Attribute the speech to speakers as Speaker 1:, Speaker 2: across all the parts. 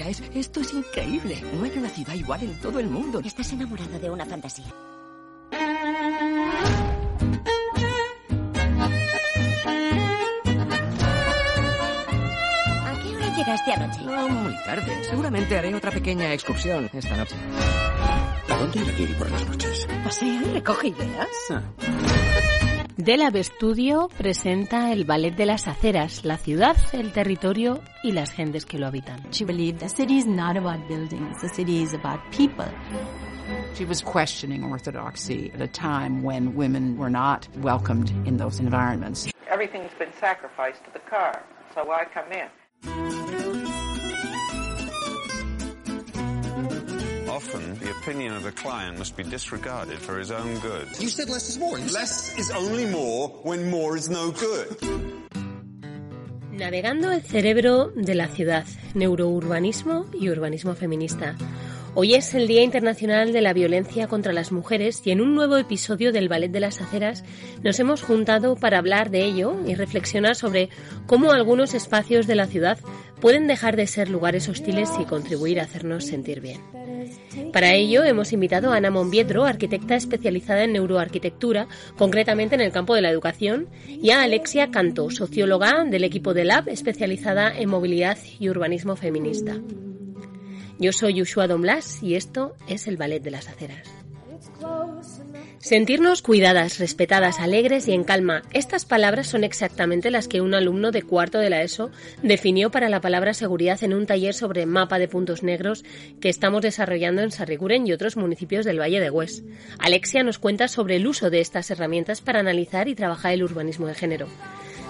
Speaker 1: Mira, es, esto es increíble. No hay una ciudad igual en todo el mundo.
Speaker 2: Estás enamorado de una fantasía. ¿A qué hora llegaste anoche?
Speaker 1: No, muy tarde. Seguramente haré otra pequeña excursión esta noche.
Speaker 3: ¿A dónde irá Giri por las noches?
Speaker 1: Pasea y recoge ideas.
Speaker 3: Ah.
Speaker 4: Delab Studio presenta el Ballet de las Aceras, la ciudad, el territorio y las gentes que lo habitan.
Speaker 5: She believed the city is not about buildings, the city is about people.
Speaker 6: She was questioning orthodoxy at a time when women were not welcomed in those environments.
Speaker 7: Everything's been sacrificed to the car, so why come in?
Speaker 8: Often, the opinion of the client must be disregarded for his own good.
Speaker 3: You said less is more.
Speaker 8: Less is only more when more is no good.
Speaker 4: Navegando el cerebro de la ciudad, neurourbanismo y urbanismo feminista. Hoy es el Día Internacional de la Violencia contra las Mujeres y en un nuevo episodio del Ballet de las Aceras nos hemos juntado para hablar de ello y reflexionar sobre cómo algunos espacios de la ciudad pueden dejar de ser lugares hostiles y contribuir a hacernos sentir bien. Para ello hemos invitado a Ana Monviedro, arquitecta especializada en neuroarquitectura, concretamente en el campo de la educación, y a Alexia Canto, socióloga del equipo de Lab, especializada en movilidad y urbanismo feminista. Yo soy Ushua Don Blas y esto es el Ballet de las Aceras. Sentirnos cuidadas, respetadas, alegres y en calma. Estas palabras son exactamente las que un alumno de cuarto de la ESO definió para la palabra seguridad en un taller sobre mapa de puntos negros que estamos desarrollando en Sarriguren y otros municipios del Valle de Hues. Alexia nos cuenta sobre el uso de estas herramientas para analizar y trabajar el urbanismo de género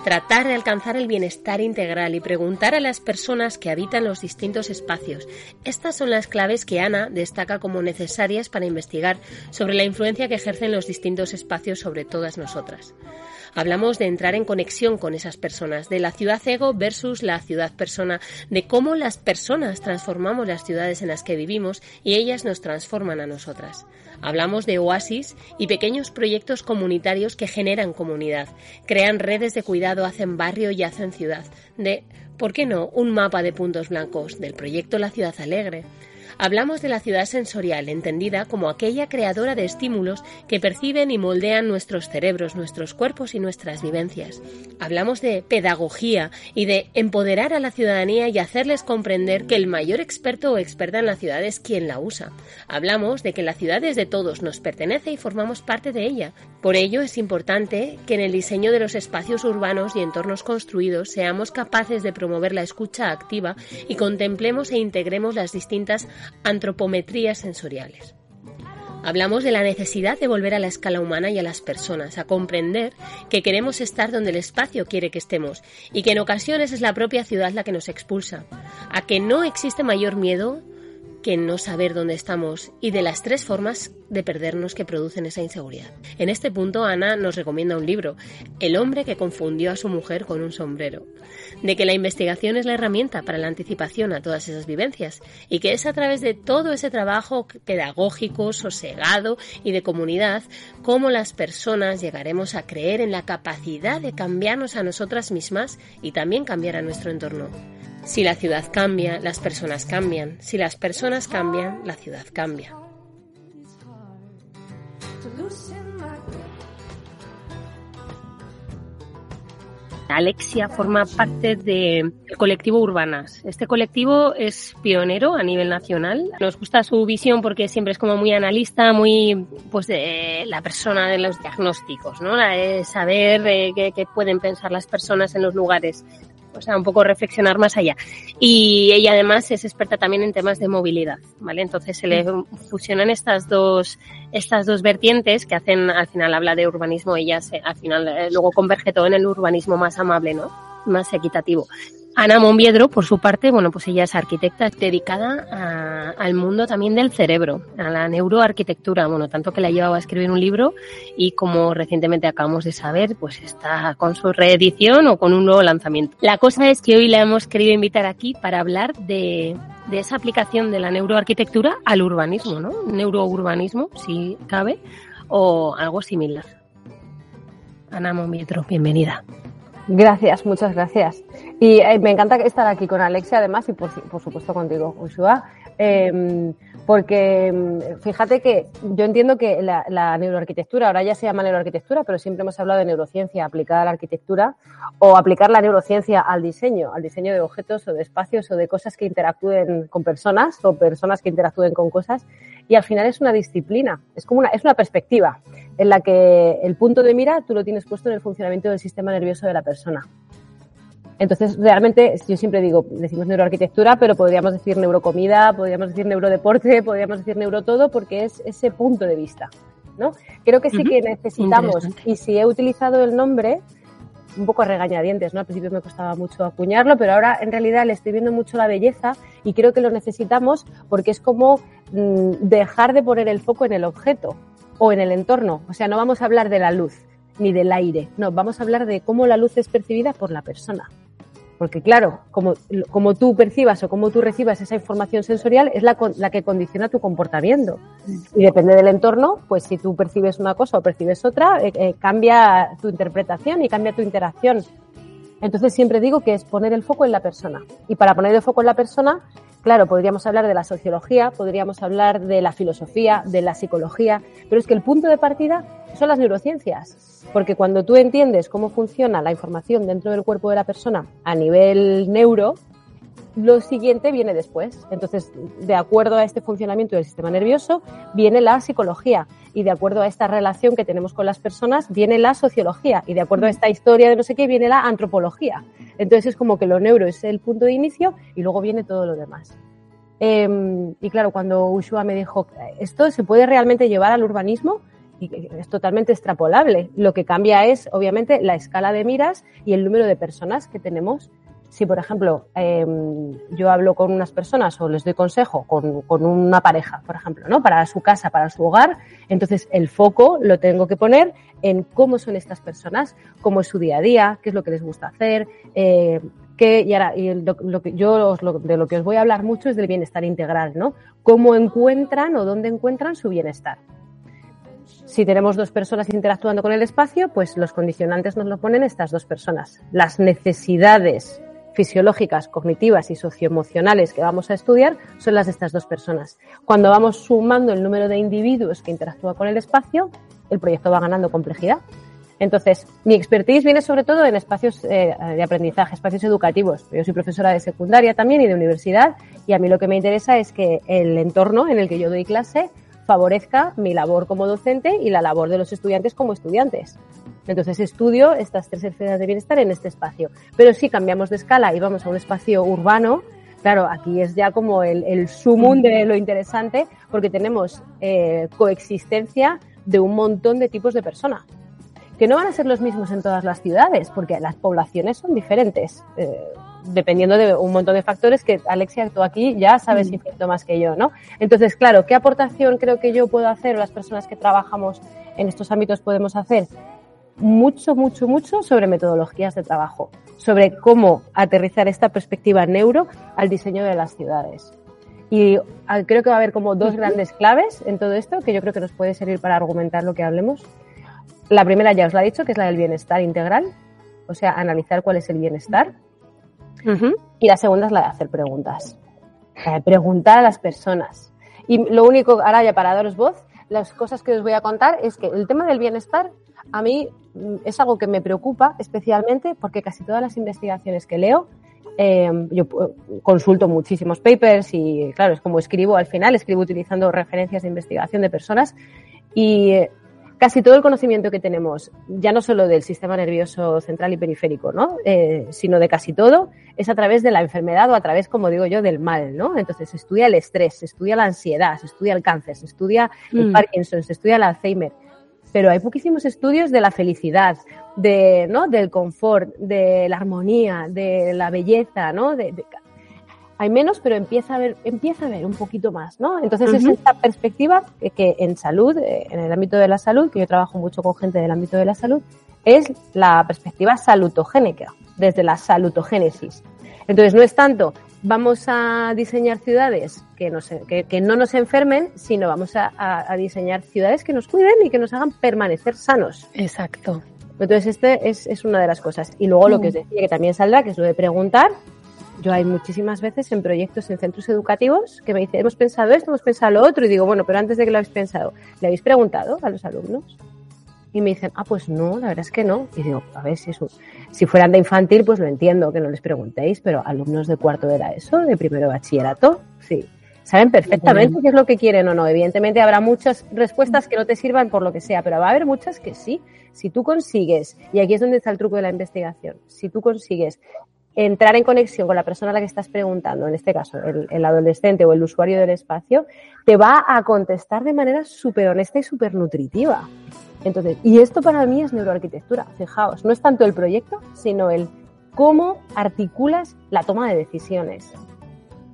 Speaker 4: tratar de alcanzar el bienestar integral y preguntar a las personas que habitan los distintos espacios. Estas son las claves que Ana destaca como necesarias para investigar sobre la influencia que ejercen los distintos espacios sobre todas nosotras. Hablamos de entrar en conexión con esas personas, de la ciudad ego versus la ciudad persona, de cómo las personas transformamos las ciudades en las que vivimos y ellas nos transforman a nosotras. Hablamos de oasis y pequeños proyectos comunitarios que generan comunidad, crean redes de cuidado, hacen barrio y hacen ciudad, de, ¿por qué no?, un mapa de puntos blancos, del proyecto La Ciudad Alegre, Hablamos de la ciudad sensorial, entendida como aquella creadora de estímulos que perciben y moldean nuestros cerebros, nuestros cuerpos y nuestras vivencias. Hablamos de pedagogía y de empoderar a la ciudadanía y hacerles comprender que el mayor experto o experta en la ciudad es quien la usa. Hablamos de que la ciudad es de todos, nos pertenece y formamos parte de ella. Por ello es importante que en el diseño de los espacios urbanos y entornos construidos seamos capaces de promover la escucha activa y contemplemos e integremos las distintas antropometrías sensoriales. Hablamos de la necesidad de volver a la escala humana y a las personas, a comprender que queremos estar donde el espacio quiere que estemos y que en ocasiones es la propia ciudad la que nos expulsa, a que no existe mayor miedo que no saber dónde estamos y de las tres formas de perdernos que producen esa inseguridad. En este punto, Ana nos recomienda un libro, El hombre que confundió a su mujer con un sombrero, de que la investigación es la herramienta para la anticipación a todas esas vivencias y que es a través de todo ese trabajo pedagógico, sosegado y de comunidad cómo las personas llegaremos a creer en la capacidad de cambiarnos a nosotras mismas y también cambiar a nuestro entorno. Si la ciudad cambia, las personas cambian. Si las personas cambian, la ciudad cambia. Alexia forma parte del colectivo Urbanas. Este colectivo es pionero a nivel nacional. Nos gusta su visión porque siempre es como muy analista, muy pues de la persona de los diagnósticos, ¿no? De saber eh, qué, qué pueden pensar las personas en los lugares o sea, un poco reflexionar más allá. Y ella además es experta también en temas de movilidad, ¿vale? Entonces se le fusionan estas dos, estas dos vertientes que hacen, al final habla de urbanismo, ella se, al final eh, luego converge todo en el urbanismo más amable, ¿no? Más equitativo. Ana Monviedro, por su parte, bueno, pues ella es arquitecta dedicada a, al mundo también del cerebro, a la neuroarquitectura, bueno, tanto que la llevaba a escribir un libro y como recientemente acabamos de saber, pues está con su reedición o con un nuevo lanzamiento. La cosa es que hoy la hemos querido invitar aquí para hablar de, de esa aplicación de la neuroarquitectura al urbanismo, ¿no? Neurourbanismo, si cabe, o algo similar. Ana Monviedro, bienvenida.
Speaker 9: Gracias, muchas gracias. Y eh, me encanta estar aquí con Alexia, además, y por, por supuesto contigo, Ushua, eh, porque mm, fíjate que yo entiendo que la, neuroarquitectura, ahora ya se llama neuroarquitectura, pero siempre hemos hablado de neurociencia aplicada a la arquitectura o aplicar la neurociencia al diseño, al diseño de objetos o de espacios o de cosas que interactúen con personas o personas que interactúen con cosas. Y al final es una disciplina, es como una, es una perspectiva en la que el punto de mira tú lo tienes puesto en el funcionamiento del sistema nervioso de la persona. Entonces, realmente, yo siempre digo, decimos neuroarquitectura, pero podríamos decir neurocomida, podríamos decir neurodeporte, podríamos decir neurotodo, porque es ese punto de vista, ¿no? Creo que sí que necesitamos, y si he utilizado el nombre, un poco a regañadientes, ¿no? Al principio me costaba mucho acuñarlo, pero ahora en realidad le estoy viendo mucho la belleza y creo que lo necesitamos porque es como mmm, dejar de poner el foco en el objeto o en el entorno. O sea, no vamos a hablar de la luz ni del aire, no, vamos a hablar de cómo la luz es percibida por la persona. Porque claro, como, como tú percibas o como tú recibas esa información sensorial es la, la que condiciona tu comportamiento. Y depende del entorno, pues si tú percibes una cosa o percibes otra, eh, eh, cambia tu interpretación y cambia tu interacción. Entonces siempre digo que es poner el foco en la persona. Y para poner el foco en la persona, claro, podríamos hablar de la sociología, podríamos hablar de la filosofía, de la psicología, pero es que el punto de partida son las neurociencias. Porque cuando tú entiendes cómo funciona la información dentro del cuerpo de la persona a nivel neuro, lo siguiente viene después. Entonces, de acuerdo a este funcionamiento del sistema nervioso, viene la psicología. Y de acuerdo a esta relación que tenemos con las personas, viene la sociología. Y de acuerdo a esta historia de no sé qué, viene la antropología. Entonces, es como que lo neuro es el punto de inicio y luego viene todo lo demás. Eh, y claro, cuando Ushua me dijo, ¿esto se puede realmente llevar al urbanismo? y es totalmente extrapolable. Lo que cambia es, obviamente, la escala de miras y el número de personas que tenemos. Si, por ejemplo, eh, yo hablo con unas personas o les doy consejo con, con, una pareja, por ejemplo, ¿no? Para su casa, para su hogar, entonces el foco lo tengo que poner en cómo son estas personas, cómo es su día a día, qué es lo que les gusta hacer, eh, que, y ahora, y lo que yo os, lo, de lo que os voy a hablar mucho es del bienestar integral, ¿no? Cómo encuentran o dónde encuentran su bienestar. Si tenemos dos personas interactuando con el espacio, pues los condicionantes nos lo ponen estas dos personas. Las necesidades fisiológicas, cognitivas y socioemocionales que vamos a estudiar son las de estas dos personas. Cuando vamos sumando el número de individuos que interactúan con el espacio, el proyecto va ganando complejidad. Entonces, mi expertise viene sobre todo en espacios eh, de aprendizaje, espacios educativos. Yo soy profesora de secundaria también y de universidad y a mí lo que me interesa es que el entorno en el que yo doy clase favorezca mi labor como docente y la labor de los estudiantes como estudiantes. Entonces estudio estas tres esferas de bienestar en este espacio. Pero si cambiamos de escala y vamos a un espacio urbano, claro, aquí es ya como el, el sumum de lo interesante porque tenemos eh, coexistencia de un montón de tipos de personas que no van a ser los mismos en todas las ciudades porque las poblaciones son diferentes. Eh, dependiendo de un montón de factores que Alexia, tú aquí ya sabes mm. infinito más que yo, ¿no? Entonces, claro, ¿qué aportación creo que yo puedo hacer o las personas que trabajamos en estos ámbitos podemos hacer? Mucho, mucho, mucho sobre metodologías de trabajo, sobre cómo aterrizar esta perspectiva neuro al diseño de las ciudades. Y ah, creo que va a haber como dos grandes claves en todo esto que yo creo que nos puede servir para argumentar lo que hablemos. La primera ya os la he dicho, que es la del bienestar integral, o sea, analizar cuál es el bienestar Y la segunda es la de hacer preguntas. Eh, preguntar a las personas. Y lo único, ahora ya para daros voz, las cosas que os voy a contar es que el tema del bienestar a mí mm, es algo que me preocupa especialmente porque casi todas las investigaciones que leo, eh, yo consulto muchísimos papers y claro, es como escribo al final, escribo utilizando referencias de investigación de personas y casi todo el conocimiento que tenemos, ya no solo del sistema nervioso central y periférico, ¿no? Eh, sino de casi todo, es a través de la enfermedad o a través, como digo yo, del mal, ¿no? Entonces se estudia el estrés, se estudia la ansiedad, se estudia el cáncer, se estudia el mm. Parkinson, se estudia el Alzheimer. Pero hay poquísimos estudios de la felicidad, de, ¿no? del confort, de la armonía, de la belleza, ¿no? De, de, hay menos, pero empieza a ver, empieza a ver un poquito más, ¿no? Entonces uh -huh. es esta perspectiva que, que, en salud, eh, en el ámbito de la salud, que yo trabajo mucho con gente del ámbito de la salud, es la perspectiva salutogénica, desde la salutogénesis. Entonces no es tanto vamos a diseñar ciudades que, nos, que, que no nos enfermen, sino vamos a, a, a, diseñar ciudades que nos cuiden y que nos hagan permanecer sanos.
Speaker 4: Exacto.
Speaker 9: Entonces, este es, es una de las cosas. Y luego lo que os decía, que también saldrá, que es lo de preguntar. Yo hay muchísimas veces en proyectos en centros educativos que me dicen, hemos pensado esto, hemos pensado lo otro, y digo, bueno, pero antes de que lo habéis pensado, ¿le habéis preguntado a los alumnos? Y me dicen, ah, pues no, la verdad es que no. Y digo, a ver, si, es un- si fueran de infantil, pues lo entiendo, que no les preguntéis, pero alumnos de cuarto de la ESO, de primero de bachillerato, sí. Saben perfectamente qué es lo que quieren o no. Evidentemente habrá muchas respuestas que no te sirvan por lo que sea, pero va a haber muchas que sí. Si tú consigues, y aquí es donde está el truco de la investigación, si tú consigues entrar en conexión con la persona a la que estás preguntando, en este caso el, adolescente o el usuario del espacio, te va a contestar de manera súper honesta y súper nutritiva. Entonces, y esto para mí es neuroarquitectura, fijaos, no es tanto el proyecto, sino el cómo articulas la toma de decisiones.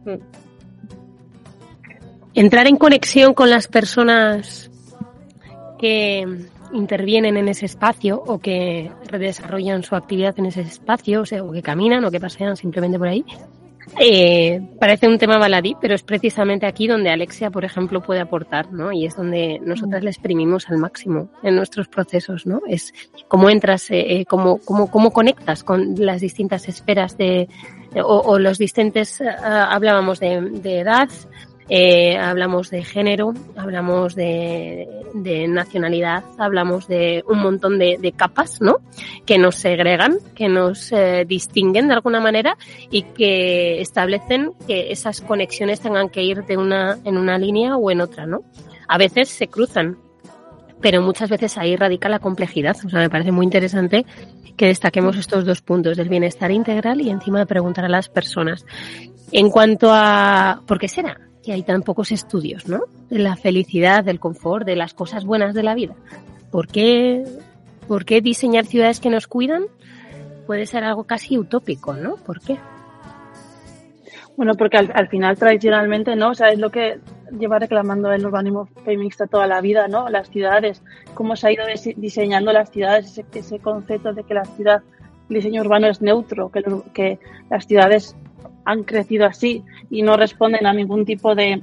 Speaker 9: Mm.
Speaker 4: Entrar en conexión con las personas que intervienen en ese espacio o que desarrollan su actividad en ese espacio, o que caminan o que pasean simplemente por ahí. Eh, parece un tema baladí, pero es precisamente aquí donde Alexia, por ejemplo, puede aportar, ¿no? Y es donde nosotras le exprimimos al máximo en nuestros procesos, ¿no? Es cómo entras, eh, eh, cómo, cómo, cómo conectas con las distintas esferas de, o, o los distintos, eh, hablábamos de, de edad, eh, hablamos de género, hablamos de, nacionalidad, hablamos de un montón de, de capas, ¿no? Que nos segregan, que nos eh, distinguen de alguna manera y que establecen que esas conexiones tengan que ir de una, en una línea o en otra, ¿no? A veces se cruzan, pero muchas veces ahí radica la complejidad. O sea, me parece muy interesante que destaquemos estos dos puntos del bienestar integral y encima de preguntar a las personas. En cuanto a, ¿por qué será? Que hay tan pocos estudios, ¿no? De la felicidad, del confort, de las cosas buenas de la vida. ¿Por qué, ¿Por qué diseñar ciudades que nos cuidan puede ser algo casi utópico, ¿no? ¿Por qué?
Speaker 10: Bueno, porque al, al final tradicionalmente, ¿no? O sea, es lo que lleva reclamando el urbanismo feminista toda la vida, ¿no? Las ciudades, cómo se ha ido diseñando las ciudades, ese, concepto de que la ciudad, el diseño urbano es neutro, que las ciudades han crecido así y no responden a ningún tipo de,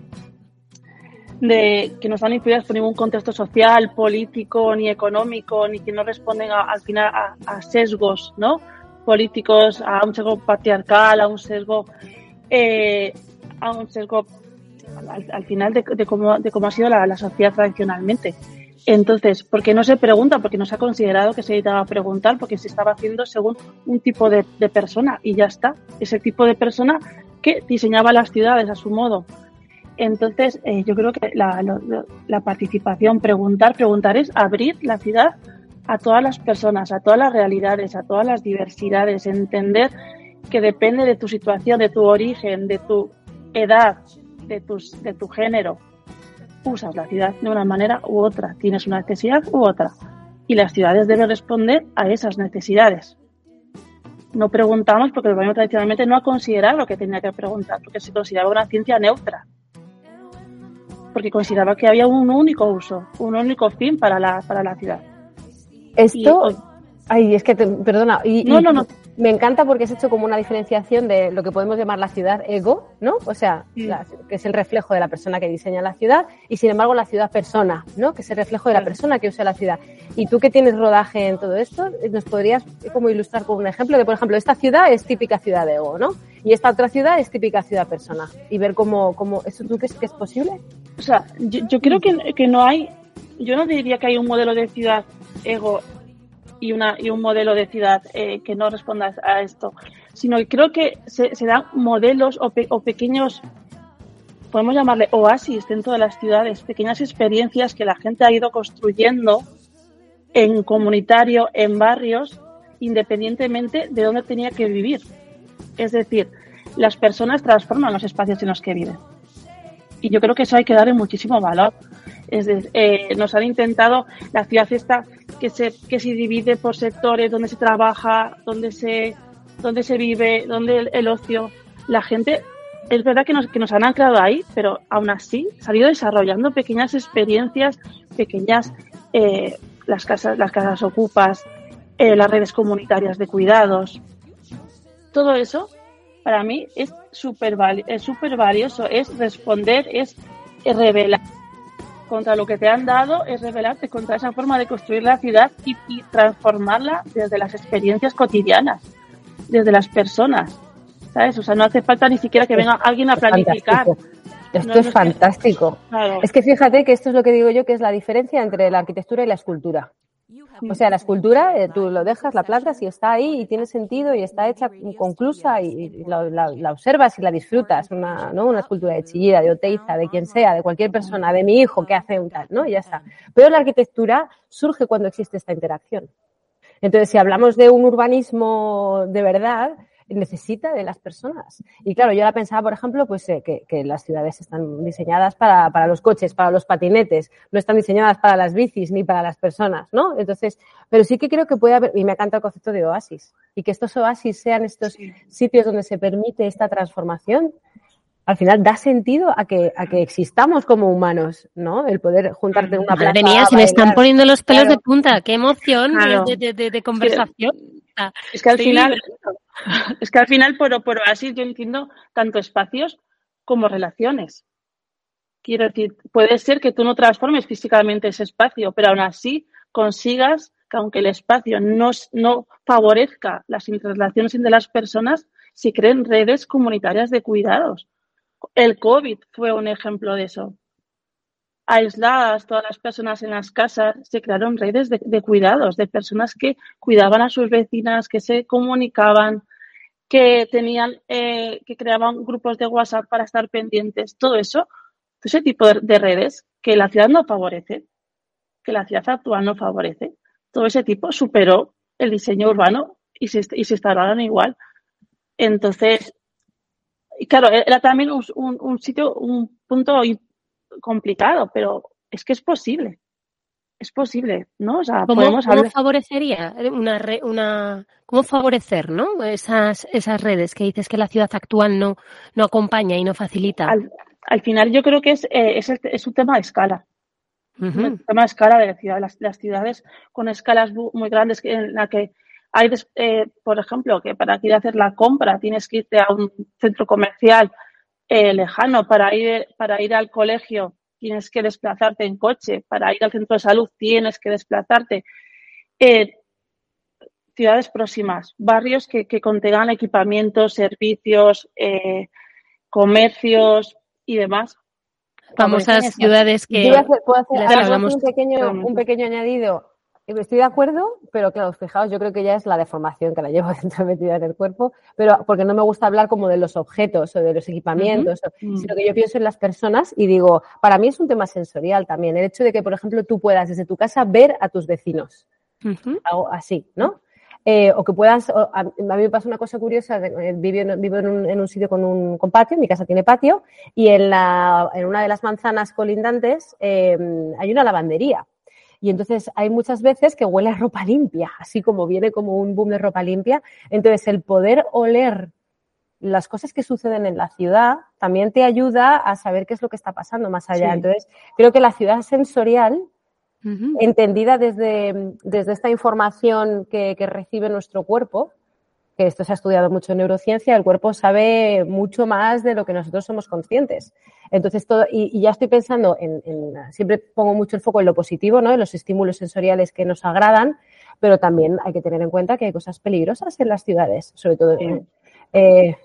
Speaker 10: de que no están influidas por ningún contexto social, político ni económico, ni que no responden a, al final a, sesgos ¿no? políticos, a un sesgo patriarcal, a un sesgo, eh, a un sesgo al, al final de, de, cómo, de cómo ha sido la, la sociedad tradicionalmente. Entonces, ¿por qué no se pregunta? Porque no se ha considerado que se necesitaba preguntar, porque se estaba haciendo según un tipo de, persona y ya está. Ese tipo de persona que diseñaba las ciudades a su modo. Entonces, eh, yo creo que la, la, la, participación, preguntar, preguntar es abrir la ciudad a todas las personas, a todas las realidades, a todas las diversidades, entender que depende de tu situación, de tu origen, de tu edad, de, tus, de tu género, usas la ciudad de una manera u otra, tienes una necesidad u otra. Y las ciudades deben responder a esas necesidades. No preguntamos porque el gobierno tradicionalmente no ha considerado lo que tenía que preguntar, porque se consideraba una ciencia neutra. Porque consideraba que había un único uso, un único fin para la, para la ciudad.
Speaker 9: Esto. Y, ay, es que te, perdona. Y,
Speaker 10: no,
Speaker 9: y,
Speaker 10: no, no
Speaker 9: me encanta porque has hecho como una diferenciación de lo que podemos llamar la ciudad ego, ¿no? O sea,
Speaker 10: sí.
Speaker 9: la, que es el reflejo de la persona que diseña la ciudad, y sin embargo la ciudad persona, ¿no? Que es el reflejo de la persona que usa la ciudad. Y tú que tienes rodaje en todo esto, ¿nos podrías como ilustrar con un ejemplo de, por ejemplo, esta ciudad es típica ciudad ego, ¿no? Y esta otra ciudad es típica ciudad persona. Y ver cómo, cómo ¿eso tú crees que es posible?
Speaker 10: O sea, yo, yo creo que, que no hay, yo no diría que hay un modelo de ciudad ego y, una, y un modelo de ciudad eh, que no responda a esto, sino que creo que se, dan modelos o, pe, o, pequeños, podemos llamarle oasis dentro de las ciudades, pequeñas experiencias que la gente ha ido construyendo en comunitario, en barrios, independientemente de dónde tenía que vivir. Es decir, las personas transforman los espacios en los que viven. Y yo creo que eso hay que darle muchísimo valor. Es decir, eh, nos han intentado, la ciudad esta que se, que se divide por sectores, donde se trabaja, donde se, donde se vive, donde el, ocio. La gente, es verdad que nos, que nos han anclado ahí, pero aún así se han ido desarrollando pequeñas experiencias, pequeñas, eh, las casas, las casas ocupas, eh, las redes comunitarias de cuidados. Todo eso, para mí, es súper valioso, es responder, es revelar contra lo que te han dado es rebelarte contra esa forma de construir la ciudad y, y transformarla desde las experiencias cotidianas, desde las personas. ¿Sabes? O sea, no hace falta ni siquiera que venga alguien a planificar.
Speaker 9: Esto
Speaker 10: No, no
Speaker 9: es
Speaker 10: sé.
Speaker 9: fantástico.
Speaker 10: Claro.
Speaker 9: Es que fíjate que esto es lo que digo yo, que es la diferencia entre la arquitectura y la escultura. O sea, la escultura, eh, tú lo dejas, la plantas y está ahí y tiene sentido y está hecha conclusa y, y la, la- la observas y la disfrutas. Una, ¿no? una escultura de Chillida, de Oteiza, de quien sea, de cualquier persona, de mi hijo que hace un tal, ¿no? Y ya está. Pero la arquitectura surge cuando existe esta interacción. Entonces, si hablamos de un urbanismo de verdad, necesita de las personas. Y claro, yo ahora pensaba, por ejemplo, pues eh, que, que las ciudades están diseñadas para, para los coches, para los patinetes, no están diseñadas para las bicis ni para las personas, ¿no? Entonces, pero sí que creo que puede haber, y me encanta el concepto de oasis, y que estos oasis sean estos sitios donde se permite esta transformación, al final da sentido a que, a que existamos como humanos, ¿no? El poder juntarte en una
Speaker 4: Madre
Speaker 9: plaza
Speaker 4: mía, se me están poniendo los pelos
Speaker 9: Claro.
Speaker 4: de punta. ¡Qué emoción
Speaker 10: Claro.
Speaker 4: de, de- de- de conversación!
Speaker 10: Es que al final, es que al final por, por oasis yo entiendo tanto espacios como relaciones. Quiero decir, puede ser que tú no transformes físicamente ese espacio, pero aún así consigas que aunque el espacio no, no favorezca las interrelaciones entre las personas, se creen redes comunitarias de cuidados. El COVID fue un ejemplo de eso. Aisladas todas las personas en las casas, se crearon redes de, cuidados, de personas que cuidaban a sus vecinas, que se comunicaban, que tenían, eh, que creaban grupos de WhatsApp para estar pendientes. Todo eso, ese tipo de, de redes que la ciudad no favorece, que la ciudad actual no favorece. Todo ese tipo superó el diseño urbano y se, y se instalaron igual. Entonces, claro, era también un, un- un sitio, un punto complicado, pero es que es posible. Es posible, ¿no? O sea,
Speaker 4: ¿Cómo,
Speaker 10: podemos
Speaker 4: cómo
Speaker 10: hablar.
Speaker 4: favorecería una, re- una cómo favorecer, ¿no? Esas esas redes que dices que la ciudad actual no no acompaña y no facilita.
Speaker 10: Al, al final yo creo que es, eh, es, el- es un tema de escala. Un tema de escala de la ciudad. Las, las ciudades con escalas muy grandes en la que hay, eh, por ejemplo, que para ir a hacer la compra tienes que irte a un centro comercial eh, lejano, para ir, para ir al colegio tienes que desplazarte en coche, para ir al centro de salud tienes que desplazarte. Eh, ciudades próximas, barrios que, que contengan equipamientos, servicios, eh, comercios y demás.
Speaker 4: Famosas ciudades que
Speaker 9: Yo hacer- puedo hacer,
Speaker 4: las hablamos
Speaker 9: un pequeño, un pequeño añadido. Estoy de acuerdo, pero claro, fijaos, yo creo que ya es la deformación que la llevo dentro metida en el cuerpo, pero porque no me gusta hablar como de los objetos o de los equipamientos,
Speaker 10: Ujú.
Speaker 9: sino que yo pienso en las personas y digo, para mí es un tema sensorial también, el hecho de que, por ejemplo, tú puedas desde tu casa ver a tus vecinos, algo así, ¿no? Eh, o que puedas, o- a, a mí me pasa una cosa curiosa, eh, vivo, en, vivo en, un, en un sitio con un con patio, mi casa tiene patio, y en, la, en una de las manzanas colindantes eh, hay una lavandería. Y entonces hay muchas veces que huele a ropa limpia, así como viene como un boom de ropa limpia. Entonces el poder oler las cosas que suceden en la ciudad también te ayuda a saber qué es lo que está pasando más allá.
Speaker 10: Sí.
Speaker 9: Entonces creo que la ciudad sensorial entendida desde, desde esta información que, que recibe nuestro cuerpo, que esto se ha estudiado mucho en neurociencia, el cuerpo sabe mucho más de lo que nosotros somos conscientes. Entonces, todo, y, y ya estoy pensando en, en- siempre pongo mucho el foco en lo positivo, ¿no? En los estímulos sensoriales que nos agradan, pero también hay que tener en cuenta que hay cosas peligrosas en las ciudades, sobre todo.
Speaker 10: Sí.
Speaker 9: eh,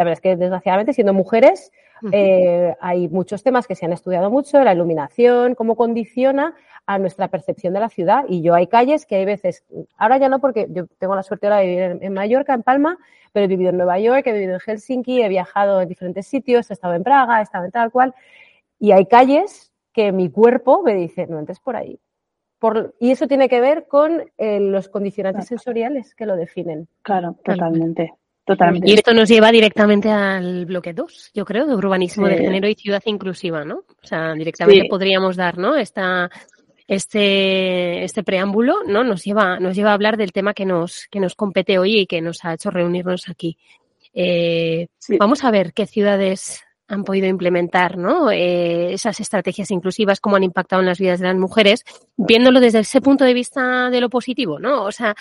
Speaker 9: la verdad es que desgraciadamente siendo mujeres eh, hay muchos temas que se han estudiado mucho, la iluminación, cómo condiciona a nuestra percepción de la ciudad. Y yo hay calles que hay veces, ahora ya no porque yo tengo la suerte ahora de vivir en, en Mallorca, en Palma, pero he vivido en Nueva York, he vivido en Helsinki, he viajado en diferentes sitios, he estado en Praga, he estado en tal cual. Y hay calles que mi cuerpo me dice, no entres por ahí. Por, y eso tiene que ver con eh, los condicionantes sensoriales que lo definen.
Speaker 10: Claro, totalmente. Totalmente.
Speaker 4: Y esto nos lleva directamente al bloque 2, yo creo, de urbanismo de género y ciudad inclusiva, ¿no? O sea, directamente
Speaker 10: Sí.
Speaker 4: podríamos dar, ¿no? Esta, este, este preámbulo, ¿no? Nos lleva, nos lleva a hablar del tema que nos, que nos compete hoy y que nos ha hecho reunirnos aquí. Eh,
Speaker 10: Sí.
Speaker 4: Vamos a ver qué ciudades han podido implementar, ¿no? Eh, esas estrategias inclusivas, cómo han impactado en las vidas de las mujeres, viéndolo desde ese punto de vista de lo positivo, ¿no? O sea,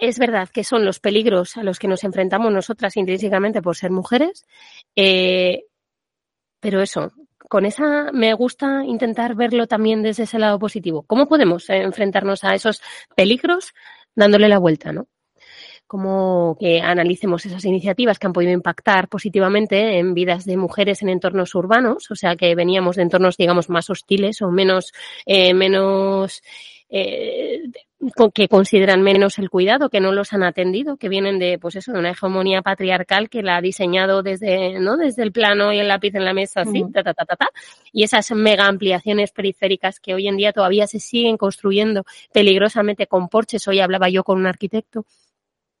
Speaker 4: es verdad que son los peligros a los que nos enfrentamos nosotras intrínsecamente por ser mujeres, eh, pero eso, con esa me gusta intentar verlo también desde ese lado positivo. ¿Cómo podemos enfrentarnos a esos peligros dándole la vuelta, no? como que analicemos esas iniciativas que han podido impactar positivamente en vidas de mujeres en entornos urbanos, o sea que veníamos de entornos, digamos, más hostiles o menos, eh, menos eh, que consideran menos el cuidado, que no los han atendido, que vienen de, pues eso, de una hegemonía patriarcal que la ha diseñado desde, ¿no? Desde el plano y el lápiz en la mesa, así, ta, ta, ta, ta, ta, y esas mega ampliaciones periféricas que hoy en día todavía se siguen construyendo peligrosamente con porches. Hoy hablaba yo con un arquitecto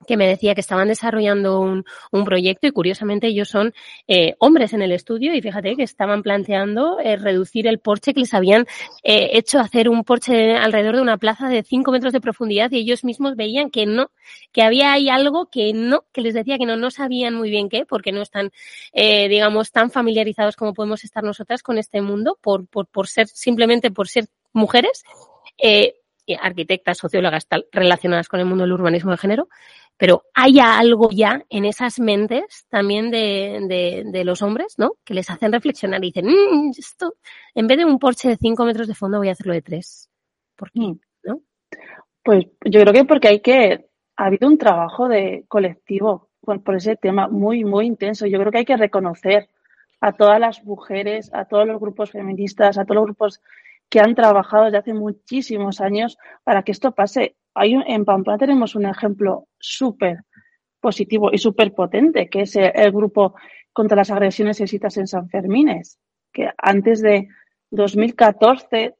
Speaker 4: que me decía que estaban desarrollando un, un proyecto y curiosamente ellos son eh, hombres en el estudio y fíjate que estaban planteando eh, reducir el porche que les habían eh, hecho hacer un porche alrededor de una plaza de 5 metros de profundidad y ellos mismos veían que no, que había ahí algo que no, que les decía que no, no sabían muy bien qué porque no están, eh, digamos, tan familiarizados como podemos estar nosotras con este mundo por, por, por ser, simplemente por ser mujeres. Eh, arquitectas, sociólogas tal, relacionadas con el mundo del urbanismo de género, pero haya algo ya en esas mentes también de, de, de los hombres, ¿no? Que les hacen reflexionar y dicen, mmm, esto, en vez de un porche de 5 metros de fondo, voy a hacerlo de 3. ¿Por qué? ¿No?
Speaker 10: Pues yo creo que porque hay que, ha habido un trabajo de colectivo por, por ese tema muy, muy intenso. Yo creo que hay que reconocer a todas las mujeres, a todos los grupos feministas, a todos los grupos que han trabajado desde hace muchísimos años para que esto pase hay un, en Pamplona tenemos un ejemplo súper positivo y súper potente, que es el, grupo contra las agresiones sexistas en San Fermines, que antes de 2014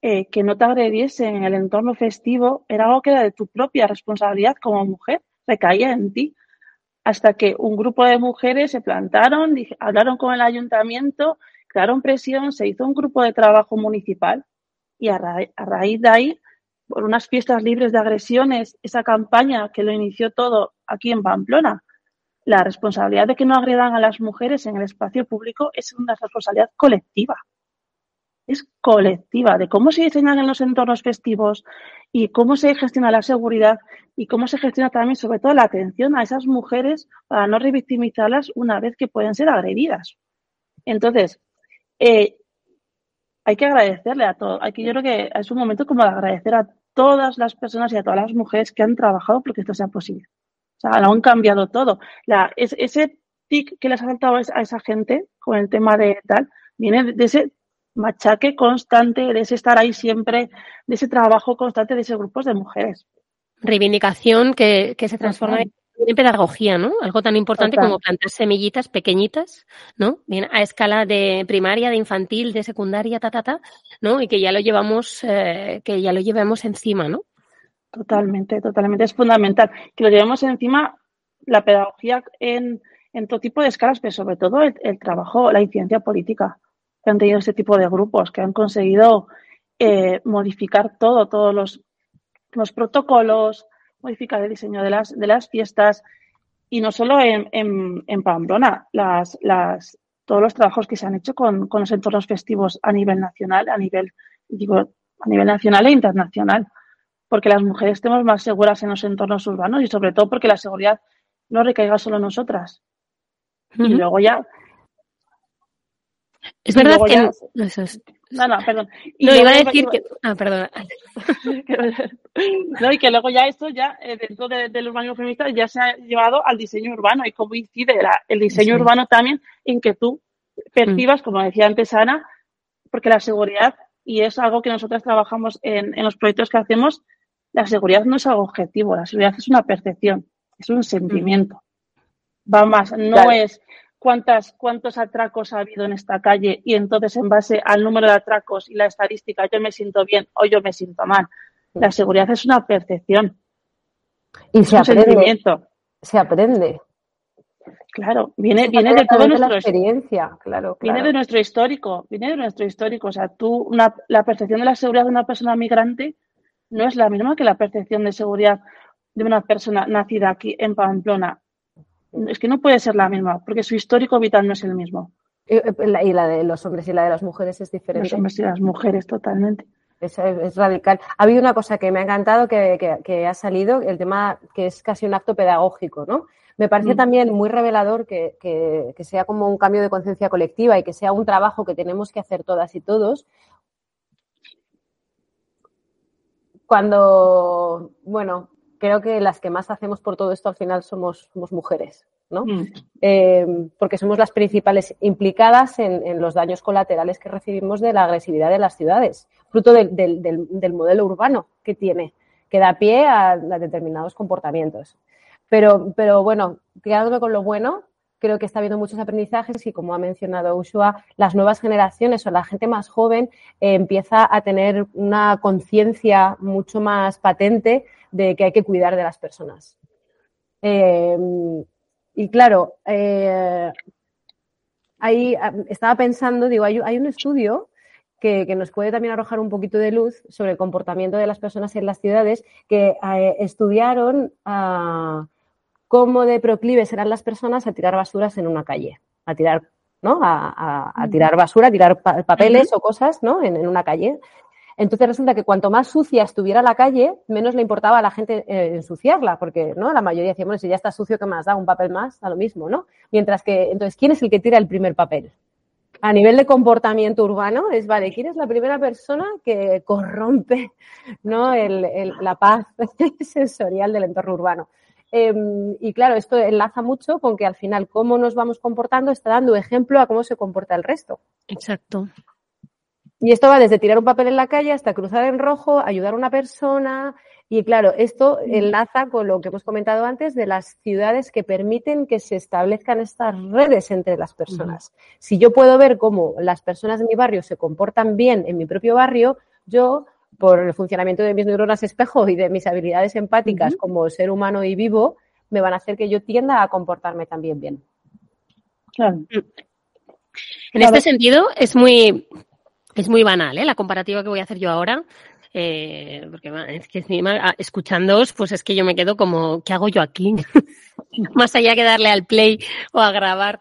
Speaker 10: eh, que no te agrediesen en el entorno festivo era algo que era de tu propia responsabilidad como mujer, recaía en ti. Hasta que un grupo de mujeres se plantaron, hablaron con el ayuntamiento, crearon presión, se hizo un grupo de trabajo municipal y a raíz de ahí por unas fiestas libres de agresiones, esa campaña que lo inició todo aquí en Pamplona. La responsabilidad de que no agredan a las mujeres en el espacio público es una responsabilidad colectiva. Es colectiva, de cómo se diseñan en los entornos festivos y cómo se gestiona la seguridad y cómo se gestiona también, sobre todo, la atención a esas mujeres para no revictimizarlas una vez que pueden ser agredidas. Entonces, eh, hay que agradecerle a todos. Aquí yo creo que es un momento como de agradecer a todas las personas y a todas las mujeres que han trabajado porque esto sea posible. O sea, lo han cambiado todo. La, es, ese tic que les ha saltado a esa gente con el tema de tal, viene de ese machaque constante, de ese estar ahí siempre, de ese trabajo constante de esos grupos de mujeres.
Speaker 4: Reivindicación que, que se transforma en en pedagogía, ¿no? Algo tan importante Total. como plantar semillitas pequeñitas, ¿no? Bien, a escala de primaria, de infantil, de secundaria, ta, ta, ta, ¿no? Y que ya lo llevamos, eh, que ya lo llevamos encima, ¿no?
Speaker 10: Totalmente, totalmente. Es fundamental que lo llevemos encima la pedagogía en, en todo tipo de escalas, pero sobre todo el, el, trabajo, la incidencia política que han tenido este tipo de grupos, que han conseguido eh, modificar todo, todos los, los protocolos, modificar el diseño de las, de las fiestas y no solo en, en, en Pamplona, las, las, todos los trabajos que se han hecho con, con, los entornos festivos a nivel nacional, a nivel, digo, a nivel nacional e internacional, porque las mujeres estemos más seguras en los entornos urbanos y sobre todo porque la seguridad no recaiga solo en nosotras. Uh -huh. Y luego ya
Speaker 4: es verdad que ya... no, eso es...
Speaker 10: no, no, perdón.
Speaker 4: Y no, iba a decir que... Ah, perdón.
Speaker 10: no, y que luego ya esto, ya eh, dentro de, del urbanismo feminista, ya se ha llevado al diseño urbano y cómo incide la, el diseño sí. urbano también en que tú percibas, mm. como decía antes Ana, porque la seguridad, y es algo que nosotros trabajamos en, en los proyectos que hacemos, la seguridad no es algo objetivo, la seguridad es una percepción, es un sentimiento. Mm. Va más, no claro. es cuántas, cuántos atracos ha habido en esta calle y entonces en base al número de atracos y la estadística yo me siento bien o yo me siento mal. La seguridad es una percepción.
Speaker 9: Y se aprende. Sentimiento. Se aprende.
Speaker 10: Claro, viene, viene de toda nuestra
Speaker 9: experiencia, claro, claro,
Speaker 10: Viene de nuestro histórico, viene de nuestro histórico. O sea, tú, una, la percepción de la seguridad de una persona migrante no es la misma que la percepción de seguridad de una persona nacida aquí en Pamplona es que no puede ser la misma, porque su histórico vital no es el mismo.
Speaker 9: Y la de los hombres y la de las mujeres es diferente.
Speaker 10: Los hombres y las mujeres, totalmente.
Speaker 9: Es, es, radical. Ha habido una cosa que me ha encantado que, que, que, ha salido, el tema que es casi un acto pedagógico, ¿no? Me parece
Speaker 10: Mm.
Speaker 9: también muy revelador que, que- que sea como un cambio de conciencia colectiva y que sea un trabajo que tenemos que hacer todas y todos. Cuando, bueno, creo que las que más hacemos por todo esto al final somos, somos mujeres, ¿no?
Speaker 10: Mm.
Speaker 9: Eh, porque somos las principales implicadas en, en los daños colaterales que recibimos de la agresividad de las ciudades, fruto del, del- del- del modelo urbano que tiene, que da pie a, a determinados comportamientos. Pero, pero bueno, quedándome con lo bueno, creo que está habiendo muchos aprendizajes y como ha mencionado Ushua, las nuevas generaciones o la gente más joven eh, empieza a tener una conciencia mucho más patente de que hay que cuidar de las personas. Eh, y claro, eh, ahí ah, estaba pensando, digo, hay, hay un estudio que, que nos puede también arrojar un poquito de luz sobre el comportamiento de las personas en las ciudades que eh, estudiaron ah, cómo de proclives eran las personas a tirar basuras en una calle, a tirar, ¿no? A, a- a tirar basura, a tirar pa- papeles o cosas, ¿no? En, en una calle. Entonces resulta que cuanto más sucia estuviera la calle, menos le importaba a la gente eh, ensuciarla, porque ¿no? la mayoría decía, bueno, si ya está sucio, ¿qué más da? Un papel más, da lo mismo, ¿no? Mientras que, entonces, ¿quién es el que tira el primer papel? A nivel de comportamiento urbano, es, vale, ¿quién es la primera persona que corrompe ¿no? la paz sensorial del entorno urbano? Eh, y claro, esto enlaza mucho con que al final cómo nos vamos comportando está dando ejemplo a cómo se comporta el resto.
Speaker 4: Exacto.
Speaker 9: Y esto va desde tirar un papel en la calle hasta cruzar en rojo, ayudar a una persona. Y claro, esto enlaza con lo que hemos comentado antes de las ciudades que permiten que se establezcan estas redes entre las personas. Si yo puedo ver cómo las personas de mi barrio se comportan bien en mi propio barrio, yo, por el funcionamiento de mis neuronas espejo y de mis habilidades empáticas como ser humano y vivo, me van a hacer que yo tienda a comportarme también bien.
Speaker 10: Claro.
Speaker 4: En este sentido, es muy, es muy banal, ¿eh? La comparativa que voy a hacer yo ahora. eh, porque es que encima, ah, escuchándoos, pues es que yo me quedo como, ¿qué hago yo aquí? Más allá que darle al play o a grabar.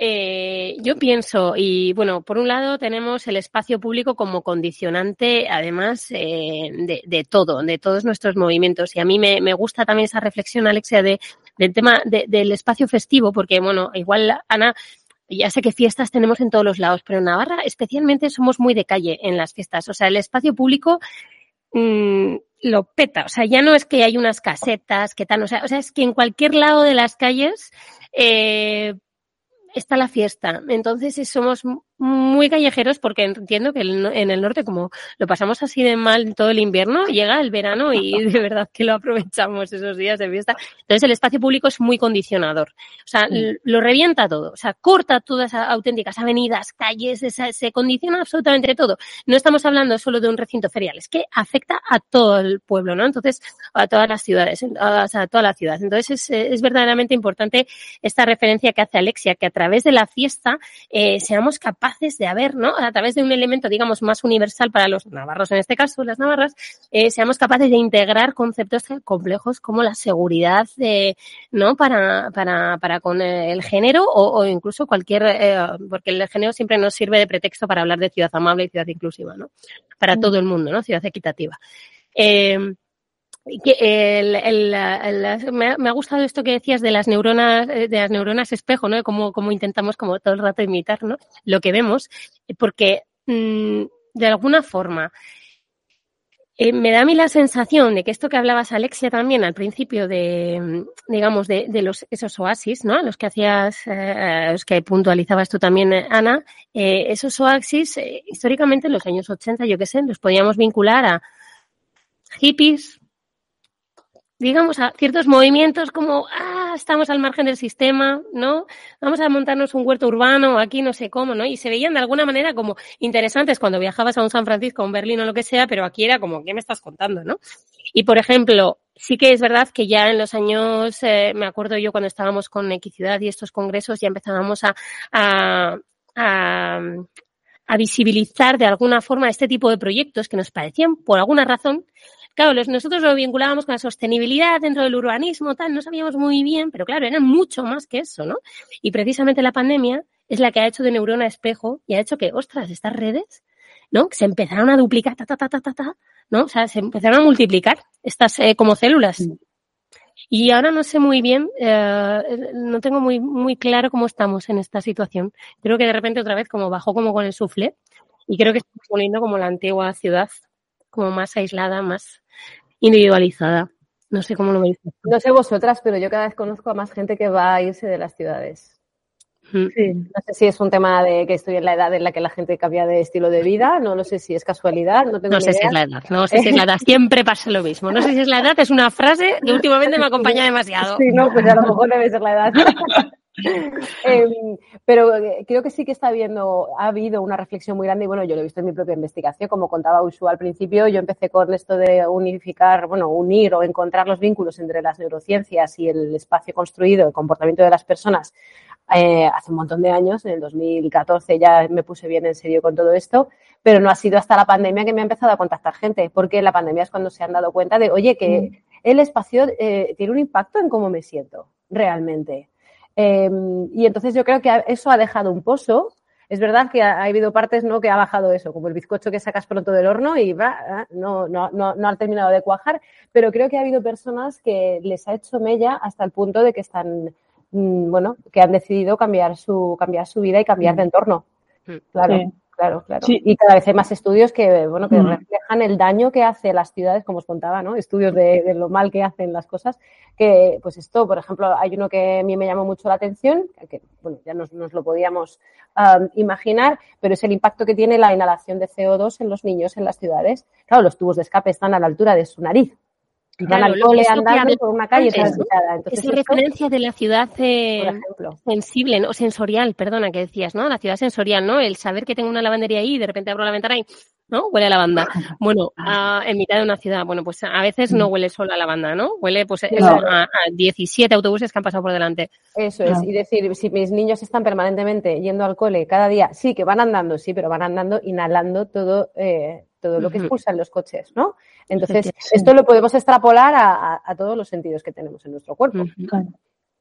Speaker 4: Eh, yo pienso, y bueno, por un lado tenemos el espacio público como condicionante, además, eh, de, todo, de todos nuestros movimientos. Y a mí me, me gusta también esa reflexión, Alexia, de, del tema de- del espacio festivo, porque, bueno, igual, Ana, ya sé que fiestas tenemos en todos los lados, pero en Navarra especialmente somos muy de calle en las fiestas. O sea, el espacio público mm, lo peta. O sea, ya no es que hay unas casetas, que tal, o sea, o sea, es que en cualquier lado de las calles eh, está la fiesta. Entonces somos muy callejeros porque entiendo que en el norte, como lo pasamos así de mal todo el invierno, llega el verano y de verdad que lo aprovechamos esos días de fiesta. Entonces el espacio público es muy condicionador. O sea, lo revienta todo. O sea, corta todas esas auténticas avenidas, calles, esa- se condiciona absolutamente todo. No estamos hablando solo de un recinto ferial, es que afecta a todo el pueblo, ¿no? Entonces, a todas las ciudades, a, a toda la ciudad. Entonces, es, eh, es verdaderamente importante esta referencia que hace Alexia, que a través de la fiesta eh, seamos capaces de haber, ¿no? A través de un elemento, digamos, más universal para los navarros, en este caso, las navarras, eh, seamos capaces de integrar conceptos complejos como la seguridad, de, ¿no? Para, para, para con el género o, o incluso cualquier, eh, porque el género siempre nos sirve de pretexto para hablar de ciudad amable y ciudad inclusiva, ¿no? Para todo el mundo, ¿no? Ciudad equitativa. Eh, el, me, ha, gustado esto que decías de las neuronas, eh, de las neuronas espejo, ¿no? Cómo, intentamos como todo el rato imitar, ¿no? Lo que vemos, porque mm, de alguna forma eh, me da a mí la sensación de que esto que hablabas, Alexia, también al principio de, mm, digamos, de, de los, esos oasis, ¿no? Los que hacías, eh, los que puntualizabas tú también, Ana, esos oasis, históricamente en los años 80, yo qué sé, los podíamos vincular a hippies, digamos, a ciertos movimientos como, ah, estamos al margen del sistema, ¿no? Vamos a montarnos un huerto urbano, aquí no sé cómo, ¿no? Y se veían de alguna manera como interesantes cuando viajabas a un San Francisco, a un Berlín o lo que sea, pero aquí era como, ¿qué me estás contando, no? Y, por ejemplo, sí que es verdad que ya en los años, eh, me acuerdo yo cuando estábamos con Equicidad y estos congresos, ya empezábamos a, a, a, a visibilizar de alguna forma este tipo de proyectos que nos parecían, por alguna razón, Claro, nosotros lo vinculábamos con la sostenibilidad dentro del urbanismo, tal, no sabíamos muy bien, pero claro, eran mucho más que eso, ¿no? Y precisamente la pandemia es la que ha hecho de neurona espejo y ha hecho que, ostras, estas redes, ¿no? Se empezaron a duplicar, ta, ta, ta, ta, ta, ta, ¿no? O sea, se empezaron a multiplicar estas eh, como células. Y ahora no sé muy bien, eh, no tengo muy, muy claro cómo estamos en esta situación. Creo que de repente otra vez como bajó como con el sufle y creo que estamos poniendo como la antigua ciudad, como más aislada, más individualizada. No sé cómo lo veis.
Speaker 9: No sé vosotras, pero yo cada vez conozco a más gente que va a irse de las ciudades.
Speaker 10: Sí.
Speaker 9: No sé si es un tema de que estoy en la edad en la que la gente cambia de estilo de vida, no, no sé si es casualidad, no tengo
Speaker 4: No
Speaker 9: ni
Speaker 4: sé si es la edad, no sé si es la edad. Siempre pasa lo mismo. No sé si es la edad, es una frase que últimamente me acompaña demasiado.
Speaker 9: Sí, no, pues a lo mejor debe ser la edad. Em, pero eh, creo que sí que está habiendo, ha habido una reflexión muy grande y bueno, yo lo he visto en mi propia investigación, como contaba Ushu al principio, yo empecé con esto de unificar, bueno, unir o encontrar los vínculos entre las neurociencias y el espacio construido, el comportamiento de las personas eh, hace un montón de años, en el 2014 ya me puse bien en serio con todo esto, pero no ha sido hasta la pandemia que me ha empezado a contactar gente, porque la pandemia es cuando se han dado cuenta de, oye, que el espacio eh, tiene un impacto en cómo me siento realmente. Eh, y entonces yo creo que eso ha dejado un pozo. Es verdad que ha, ha habido partes ¿no? que ha bajado eso, como el bizcocho que sacas pronto del horno y va, ah, no, no, no, no ha terminado de cuajar, pero creo que ha habido personas que les ha hecho mella hasta el punto de que están, mm, bueno, que han decidido cambiar su, cambiar su vida y cambiar de entorno. Claro,
Speaker 10: Sí.
Speaker 9: Claro, claro.
Speaker 10: Sí.
Speaker 9: Y cada vez hay más estudios que, bueno, que
Speaker 10: Mm.
Speaker 9: reflejan el daño que hace las ciudades, como os contaba, ¿no? Estudios de, de lo mal que hacen las cosas. Que, pues esto, por ejemplo, hay uno que a mí me llamó mucho la atención, que, bueno, ya nos, nos lo podíamos am, imaginar, pero es el impacto que tiene la inhalación de CO2 en los niños en las ciudades. Claro, los tubos de escape están a la altura de su nariz. Van
Speaker 4: Claro,
Speaker 9: al
Speaker 4: que
Speaker 9: cole andando por una calle
Speaker 4: es-
Speaker 9: transitada. Entonces,
Speaker 4: Esa
Speaker 9: esto,
Speaker 4: referencia de la ciudad eh, sensible, ¿no? O sensorial, perdona, que decías, ¿no? La ciudad sensorial, ¿no? El saber que tengo una lavandería ahí y de repente abro la ventana y, ¿no? Huele a lavanda. Bueno, a- en mitad de una ciudad, bueno, pues a veces no huele solo a lavanda, ¿no? Huele, pues,
Speaker 10: No.
Speaker 4: a, a 17 autobuses que han pasado por delante.
Speaker 9: Eso es,
Speaker 10: Claro.
Speaker 9: y decir, si mis niños están permanentemente yendo al cole cada día, sí que van andando, sí, pero van andando, inhalando todo, eh, todo lo que expulsan los coches, ¿no? Entonces, esto lo podemos extrapolar a, a- a todos los sentidos que tenemos en nuestro cuerpo.
Speaker 10: Claro.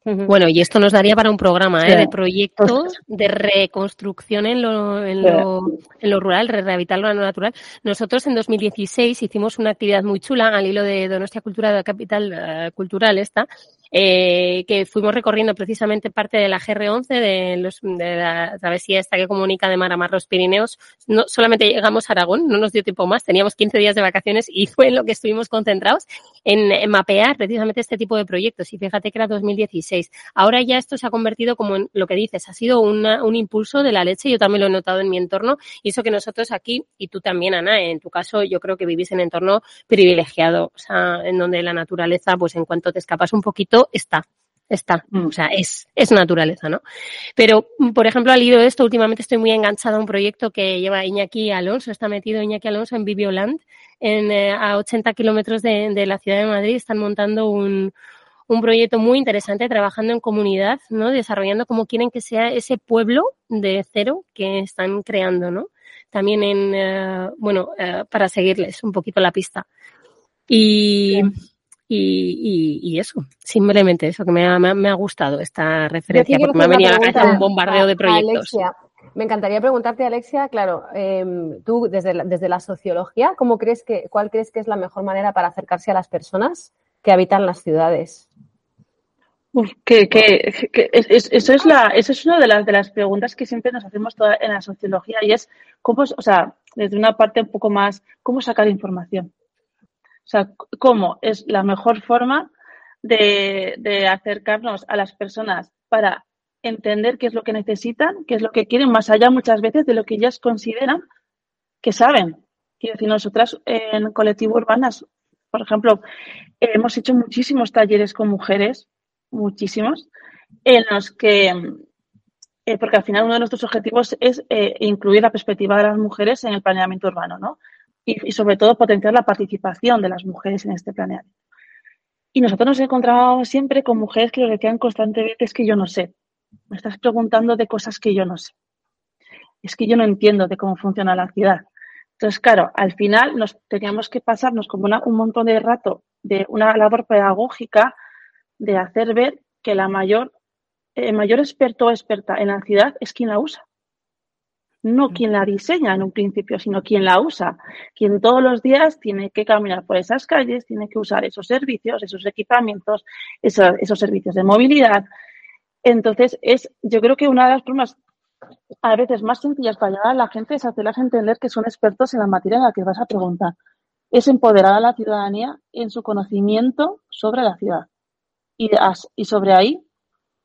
Speaker 4: Bueno, y esto nos daría para un programa ¿eh?
Speaker 10: Sí.
Speaker 4: de proyectos de reconstrucción en lo, en
Speaker 10: Sí.
Speaker 4: lo, en lo rural, re- rehabilitarlo en lo natural. Nosotros en 2016 hicimos una actividad muy chula al hilo de Donostia Cultura, la capital eh, cultural esta, eh, que fuimos recorriendo precisamente parte de la GR11, de, los, de la travesía esta que comunica de mar a mar los Pirineos. No solamente llegamos a Aragón, no nos dio tiempo más, teníamos 15 días de vacaciones y fue en lo que estuvimos concentrados en, en mapear precisamente este tipo de proyectos. Y fíjate que era 2016. Ahora ya esto se ha convertido como en lo que dices, ha sido una- un impulso de la leche, yo también lo he notado en mi entorno, y eso que nosotros aquí, y tú también, Ana, en tu caso, yo creo que vivís en entorno privilegiado, o sea, en donde la naturaleza, pues en cuanto te escapas un poquito, está. Está,
Speaker 10: Mm.
Speaker 4: o sea, es, es naturaleza, ¿no? Pero, mm, por ejemplo, al hilo de esto, últimamente estoy muy enganchada a un proyecto que lleva Iñaki Alonso, está metido Iñaki Alonso en Vivioland, en, eh, a 80 kilómetros de, de la ciudad de Madrid, están montando un, un proyecto muy interesante trabajando en comunidad, ¿no? Desarrollando cómo quieren que sea ese pueblo de cero que están creando, ¿no? También en, eh, bueno, eh, para seguirles un poquito la pista. Y, y, y, y eso, simplemente eso, que me ha, me ha, gustado esta referencia, porque me ha venido a la cabeza un bombardeo de proyectos.
Speaker 9: Alexia. Me encantaría preguntarte, Alexia, claro, em, tú desde la, desde la sociología, ¿cómo crees que, ¿cuál crees que es la mejor manera para acercarse a las personas que habitan las ciudades?
Speaker 10: Uf, que, que, que es- es- eso es la, eso es una de las de las preguntas que siempre nos hacemos toda- en la sociología y es cómo, o sea, desde una parte un poco más, cómo sacar información. O sea, cómo es la mejor forma de, acercarnos a las personas para entender qué es lo que necesitan, qué es lo que quieren, más allá muchas veces de lo que ellas consideran que saben. Quiero decir, nosotras en Colectivo Urbanas, por ejemplo, hemos hecho muchísimos talleres con mujeres, muchísimos, en los que, eh, porque al final uno de nuestros objetivos es eh, incluir la perspectiva de las mujeres en el planeamiento urbano, ¿no? Y, sobre todo potenciar la participación de las mujeres en este planeamiento. Y nosotros nos encontrábamos siempre con mujeres que nos decían constantemente, es que yo no sé, me estás preguntando de cosas que yo no sé. Es que yo no entiendo de cómo funciona la ciudad. Entonces, claro, al final nos teníamos que pasarnos como un montón de rato de una labor pedagógica de hacer ver que la mayor, el mayor experto o experta en la ciudad es quien la usa. No quien la diseña en un principio, sino quien la usa, quien todos los días tiene que caminar por esas calles, tiene que usar esos servicios, esos equipamientos, esos, servicios de movilidad. Entonces, es, yo creo que una de las formas a veces más sencillas para llegar a la gente es hacerlas entender que son expertos en la materia en la que vas a preguntar. Es empoderar a la ciudadanía en su conocimiento sobre la ciudad. Y, y sobre ahí,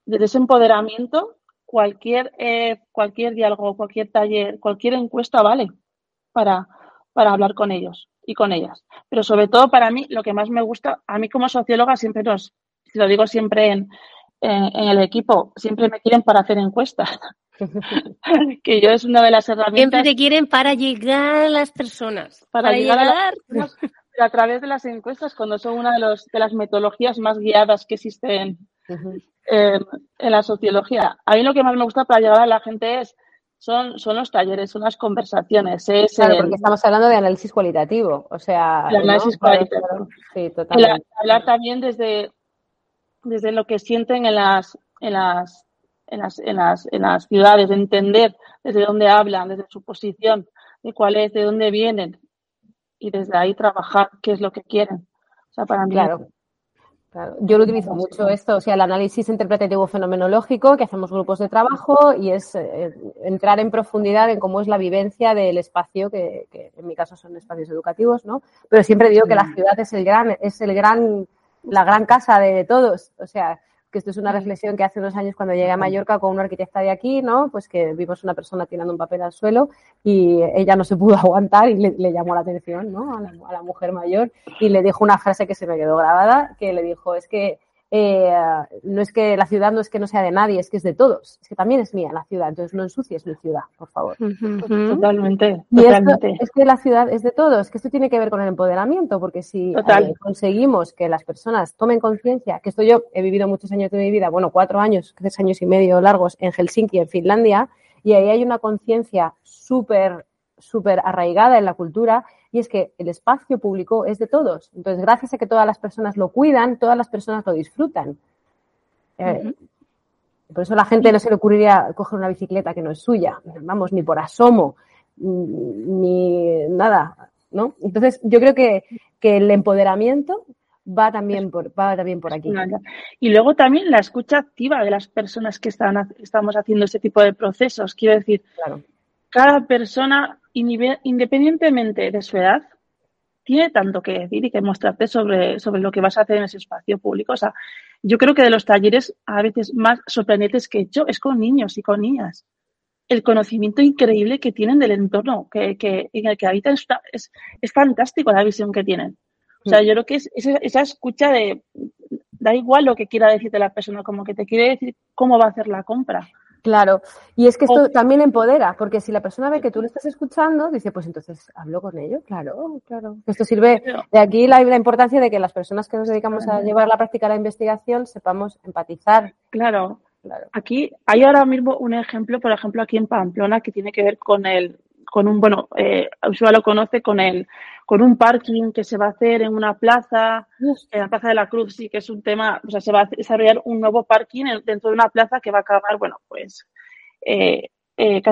Speaker 10: desde ese empoderamiento, cualquier, eh, cualquier diálogo, cualquier taller, cualquier encuesta vale para, para hablar con ellos y con ellas. Pero sobre todo para mí, lo que más me gusta, a mí como socióloga siempre nos, lo digo siempre en, en, el equipo, siempre me quieren para hacer encuestas. que yo es una de las herramientas.
Speaker 4: Siempre te quieren para llegar a las personas.
Speaker 10: Para, llegar, A a través de las encuestas, cuando son una de, los, de las metodologías más guiadas que existen en, la sociología. A mí lo que más me gusta para llegar a la gente es son, son los talleres, son las conversaciones. Es
Speaker 9: claro, porque estamos hablando de análisis cualitativo, o sea...
Speaker 10: análisis cualitativo. Sí, totalmente. hablar también desde, desde lo que sienten en las, en las, en las, en las, en las ciudades, entender desde dónde hablan, desde su posición, de cuál es, de dónde vienen, y desde ahí trabajar qué es lo que quieren. O sea, para mí
Speaker 9: claro. Yo lo utilizo mucho esto, o sea, el análisis interpretativo fenomenológico, que hacemos grupos de trabajo y es eh, entrar en profundidad en cómo es la vivencia del espacio, que, que, en mi caso son espacios educativos, ¿no? Pero siempre digo que la ciudad es el gran, es el gran, la gran casa de todos, o sea, que esto es una reflexión que hace unos años cuando llegué a Mallorca con una arquitecta de aquí, ¿no? Pues que vimos una persona tirando un papel al suelo y ella no se pudo aguantar y le, llamó la atención, ¿no? A la, a la, mujer mayor y le dijo una frase que se me quedó grabada, que le dijo, es que eh, no es que la ciudad no es que no sea de nadie, es que es de todos. Es que también es mía la ciudad, entonces no ensucies mi ciudad, por favor.
Speaker 10: Totalmente.
Speaker 9: Y totalmente. es que la ciudad es de todos, que esto tiene que ver con el empoderamiento, porque si eh, conseguimos que las personas tomen conciencia, que esto yo he vivido muchos años de mi vida, bueno, cuatro años, tres años y medio largos en Helsinki, en Finlandia, y ahí hay una conciencia súper, súper arraigada en la cultura y es que el espacio público es de todos. Entonces, gracias a que todas las personas lo cuidan, todas las personas lo disfrutan. Eh, por eso a la gente no se le ocurriría coger una bicicleta que no es suya, vamos, ni por asomo, ni nada, ¿no? Entonces, yo creo que, que el empoderamiento va también por, va también por aquí.
Speaker 10: Y luego también la escucha activa de las personas que están, estamos haciendo ese tipo de procesos. Quiero decir, claro. cada persona independientemente de su edad, tiene tanto que decir y que mostrarte sobre, sobre lo que vas a hacer en ese espacio público. O sea, yo creo que de los talleres a veces más sorprendentes que he hecho es con niños y con niñas. El conocimiento increíble que tienen del entorno que, que en el que habitan es, es, fantástico la visión que tienen. O sea, yo creo que es esa, esa escucha de da igual lo que quiera decirte la persona, como que te quiere decir cómo va a hacer la compra.
Speaker 9: Claro, y es que esto también empodera, porque si la persona ve que tú lo estás escuchando, dice, pues entonces hablo con ello, claro, claro. Esto sirve, de aquí la, la importancia de que las personas que nos dedicamos a llevar la práctica a la investigación sepamos empatizar.
Speaker 10: Claro, claro. Aquí hay ahora mismo un ejemplo, por ejemplo, aquí en Pamplona, que tiene que ver con el, con un, bueno, eh, Ursula lo conoce con el, con un parking que se va a hacer en una plaza, en la Plaza de la Cruz, sí que es un tema, o sea, se va a desarrollar un nuevo parking dentro de una plaza que va a acabar, bueno, pues, eh, eh,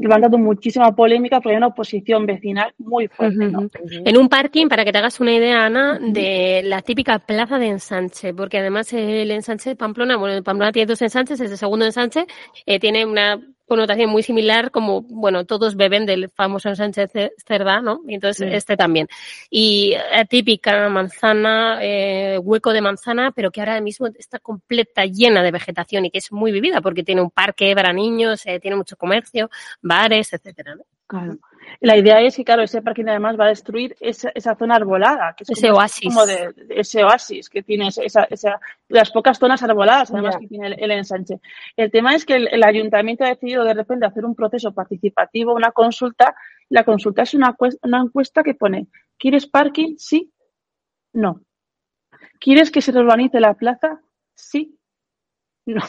Speaker 10: levantando muchísima polémica porque hay una oposición vecinal muy fuerte. ¿no?
Speaker 4: En un parking, para que te hagas una idea, Ana, de la típica plaza de ensanche, porque además el ensanche de Pamplona, bueno, Pamplona tiene dos ensanches, el segundo ensanche eh, tiene una connotación muy similar como, bueno, todos beben del famoso Sánchez Cerdá, ¿no? Y entonces este también. Y típica manzana, eh, hueco de manzana, pero que ahora mismo está completa, llena de vegetación y que es muy vivida porque tiene un parque para niños, eh, tiene mucho comercio, bares, etcétera, ¿no?
Speaker 10: Claro. La idea es que, claro, ese parque además va a destruir esa, esa zona arbolada, que es
Speaker 4: ese
Speaker 10: como,
Speaker 4: oasis.
Speaker 10: Como de, ese oasis que tiene esa, esa, las pocas zonas arboladas además yeah. que tiene el, el, ensanche. El tema es que el, el, ayuntamiento ha decidido de repente hacer un proceso participativo, una consulta. La consulta es una, una encuesta que pone, ¿quieres parking? Sí, no. ¿Quieres que se urbanice la plaza? Sí, no.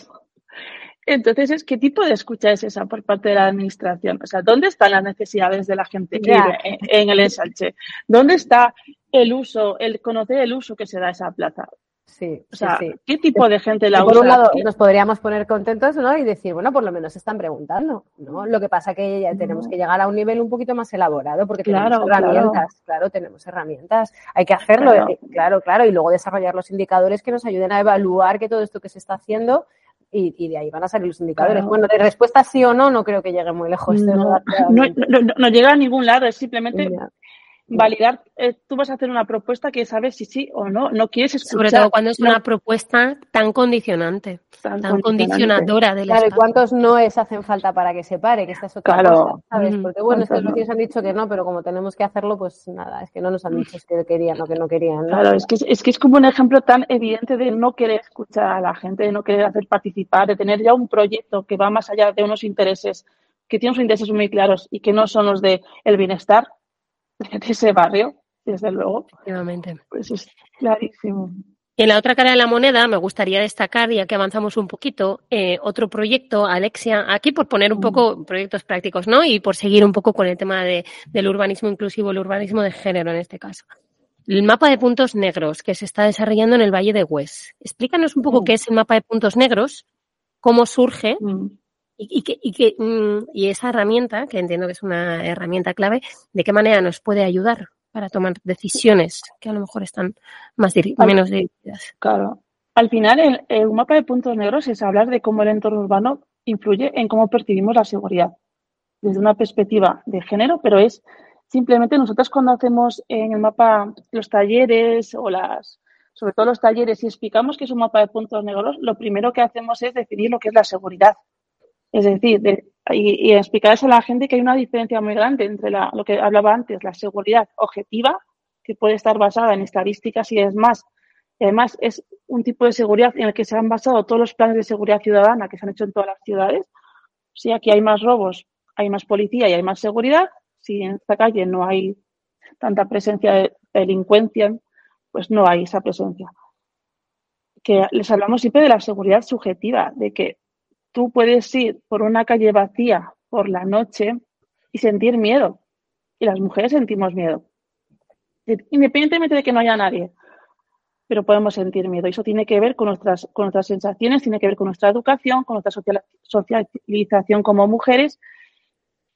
Speaker 10: Entonces, es ¿qué tipo de escucha es esa por parte de la administración? O sea, ¿dónde están las necesidades de la gente que vive en, en, el ensanche? ¿Dónde está el uso, el conocer el uso que se da a esa plaza?
Speaker 9: Sí,
Speaker 10: O sea,
Speaker 9: sí, sí.
Speaker 10: ¿qué tipo de gente la usa?
Speaker 9: por un lado,
Speaker 10: ¿Qué-
Speaker 9: nos podríamos poner contentos ¿no? y decir, bueno, por lo menos se están preguntando. ¿no? Lo que pasa que ya tenemos que llegar a un nivel un poquito más elaborado porque tenemos
Speaker 10: Claro,
Speaker 9: herramientas, claro. tenemos herramientas. Hay que hacerlo,
Speaker 10: Claro.
Speaker 9: eh, claro, claro, y luego desarrollar los indicadores que nos ayuden a evaluar que todo esto que se está haciendo y, y de ahí van a salir los indicadores.
Speaker 10: Claro.
Speaker 9: Bueno, de respuesta sí o no, no creo que llegue muy lejos.
Speaker 10: no, no, no- no- llega a ningún lado, es simplemente
Speaker 9: Ya.
Speaker 10: Validar. eh, tú vas a hacer una propuesta que sabes si sí o no, no quieres escuchar.
Speaker 4: Sobre todo cuando es
Speaker 10: no
Speaker 4: una propuesta tan condicionante,
Speaker 10: tan
Speaker 4: tan
Speaker 10: condicionante.
Speaker 4: condicionadora del
Speaker 9: Claro, ¿y cuántos noes hacen falta para que se pare? Que esta es otra
Speaker 10: Claro.
Speaker 9: cosa, ¿sabes? Porque bueno, estos
Speaker 10: ¿Cuántos no?
Speaker 9: han dicho que no, pero como tenemos que hacerlo, pues nada, es que no nos han dicho que querían o que no querían. ¿no?
Speaker 10: Claro, es que es, es que es como un ejemplo tan evidente de no querer escuchar a la gente, de no querer hacer participar, de tener ya un proyecto que va más allá de unos intereses, que tiene unos intereses muy claros y que no son los de el bienestar de ese barrio, desde luego.
Speaker 4: Efectivamente.
Speaker 10: Pues es clarísimo.
Speaker 4: Y en la otra cara de la moneda me gustaría destacar, ya que avanzamos un poquito, eh, otro proyecto, Alexia, aquí por poner un poco proyectos prácticos, ¿no? Y por seguir un poco con el tema de, del urbanismo inclusivo, el urbanismo de género en este caso. El mapa de puntos negros que se está desarrollando en el Valle de Hues. Explícanos un poco
Speaker 10: Mm.
Speaker 4: qué es el mapa de puntos negros, cómo surge
Speaker 10: Mm.
Speaker 4: Y, y, que- y, que, mm, y esa herramienta, que entiendo que es una herramienta clave, de qué manera nos puede ayudar para tomar decisiones que a lo mejor están más
Speaker 10: Al-
Speaker 4: menos dirigidas.
Speaker 10: Claro. Al final, el, el mapa de puntos negros es hablar de cómo el entorno urbano influye en cómo percibimos la seguridad desde una perspectiva de género, pero es simplemente nosotros cuando hacemos en el mapa los talleres o las, sobre todo los talleres, y explicamos que es un mapa de puntos negros, lo primero que hacemos es definir lo que es la seguridad. Es decir, de- y, y explicarles a la gente que hay una diferencia muy grande entre la, lo que hablaba antes, la seguridad objetiva, que puede estar basada en estadísticas y es más, y además es un tipo de seguridad en el que se han basado todos los planes de seguridad ciudadana que se han hecho en todas las ciudades. Si aquí hay más robos, hay más policía y hay más seguridad, si en esta calle no hay tanta presencia de delincuencia, pues no hay esa presencia. Que les hablamos siempre de la seguridad subjetiva, de que tú puedes ir por una calle vacía por la noche y sentir miedo. Y las mujeres sentimos miedo. Independientemente de que no haya nadie, pero podemos sentir miedo. Y eso tiene que ver con nuestras, con nuestras sensaciones, tiene que ver con nuestra educación, con nuestra social- socialización como mujeres.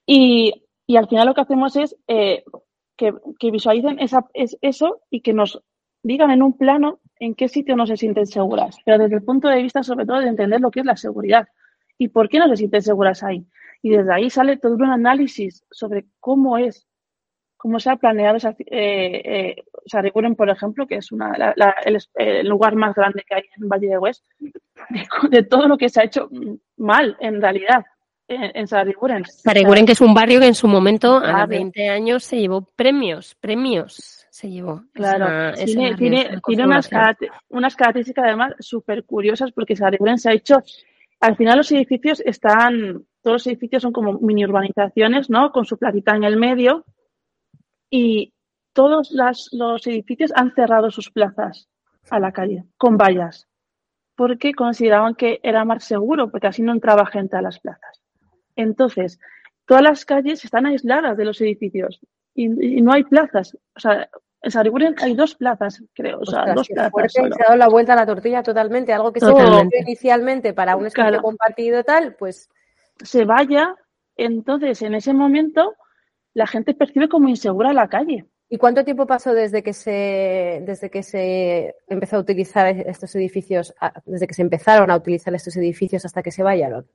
Speaker 10: Y, y al final lo que hacemos es eh, que, que visualicen esa, es, eso y que nos digan en un plano en qué sitio no se sienten seguras, pero desde el punto de vista sobre todo de entender lo que es la seguridad y por qué no se sienten seguras ahí. Y desde ahí sale todo un análisis sobre cómo es, cómo se ha planeado esa, eh, eh, Sariguren, por ejemplo, que es una, la- la- el, el lugar más grande que hay en Valle de Hues, de, de todo lo que se ha hecho mal, en realidad, en, en Sariguren.
Speaker 4: Sariguren, que es un barrio que en su momento, a los
Speaker 10: Barrio.
Speaker 4: 20 años, se llevó premios, premios se llevó.
Speaker 10: Claro,
Speaker 4: esa-
Speaker 10: tiene, tiene, unas, unas características además súper curiosas porque Sariguren se ha hecho, al final los edificios están, todos los edificios son como mini urbanizaciones, ¿no? Con su placita en el medio y todos los edificios han cerrado sus plazas a la calle con vallas porque consideraban que era más seguro porque así no entraba gente a las plazas. Entonces, todas las calles están aisladas de los edificios y, y no hay plazas. O sea, en Sariguren hay dos plazas, creo. O sea,
Speaker 9: Ostras,
Speaker 10: dos plazas.
Speaker 9: fuerte, se ha dado la vuelta a la tortilla totalmente. Algo que se
Speaker 4: Totalmente.
Speaker 9: pensó inicialmente para un espacio
Speaker 10: Claro.
Speaker 9: compartido tal, pues
Speaker 10: Se vaya, entonces en ese momento la gente percibe como insegura la calle.
Speaker 9: ¿Y cuánto tiempo pasó desde que se desde que se empezó a utilizar estos edificios, desde que se empezaron a utilizar estos edificios hasta que se vayaron?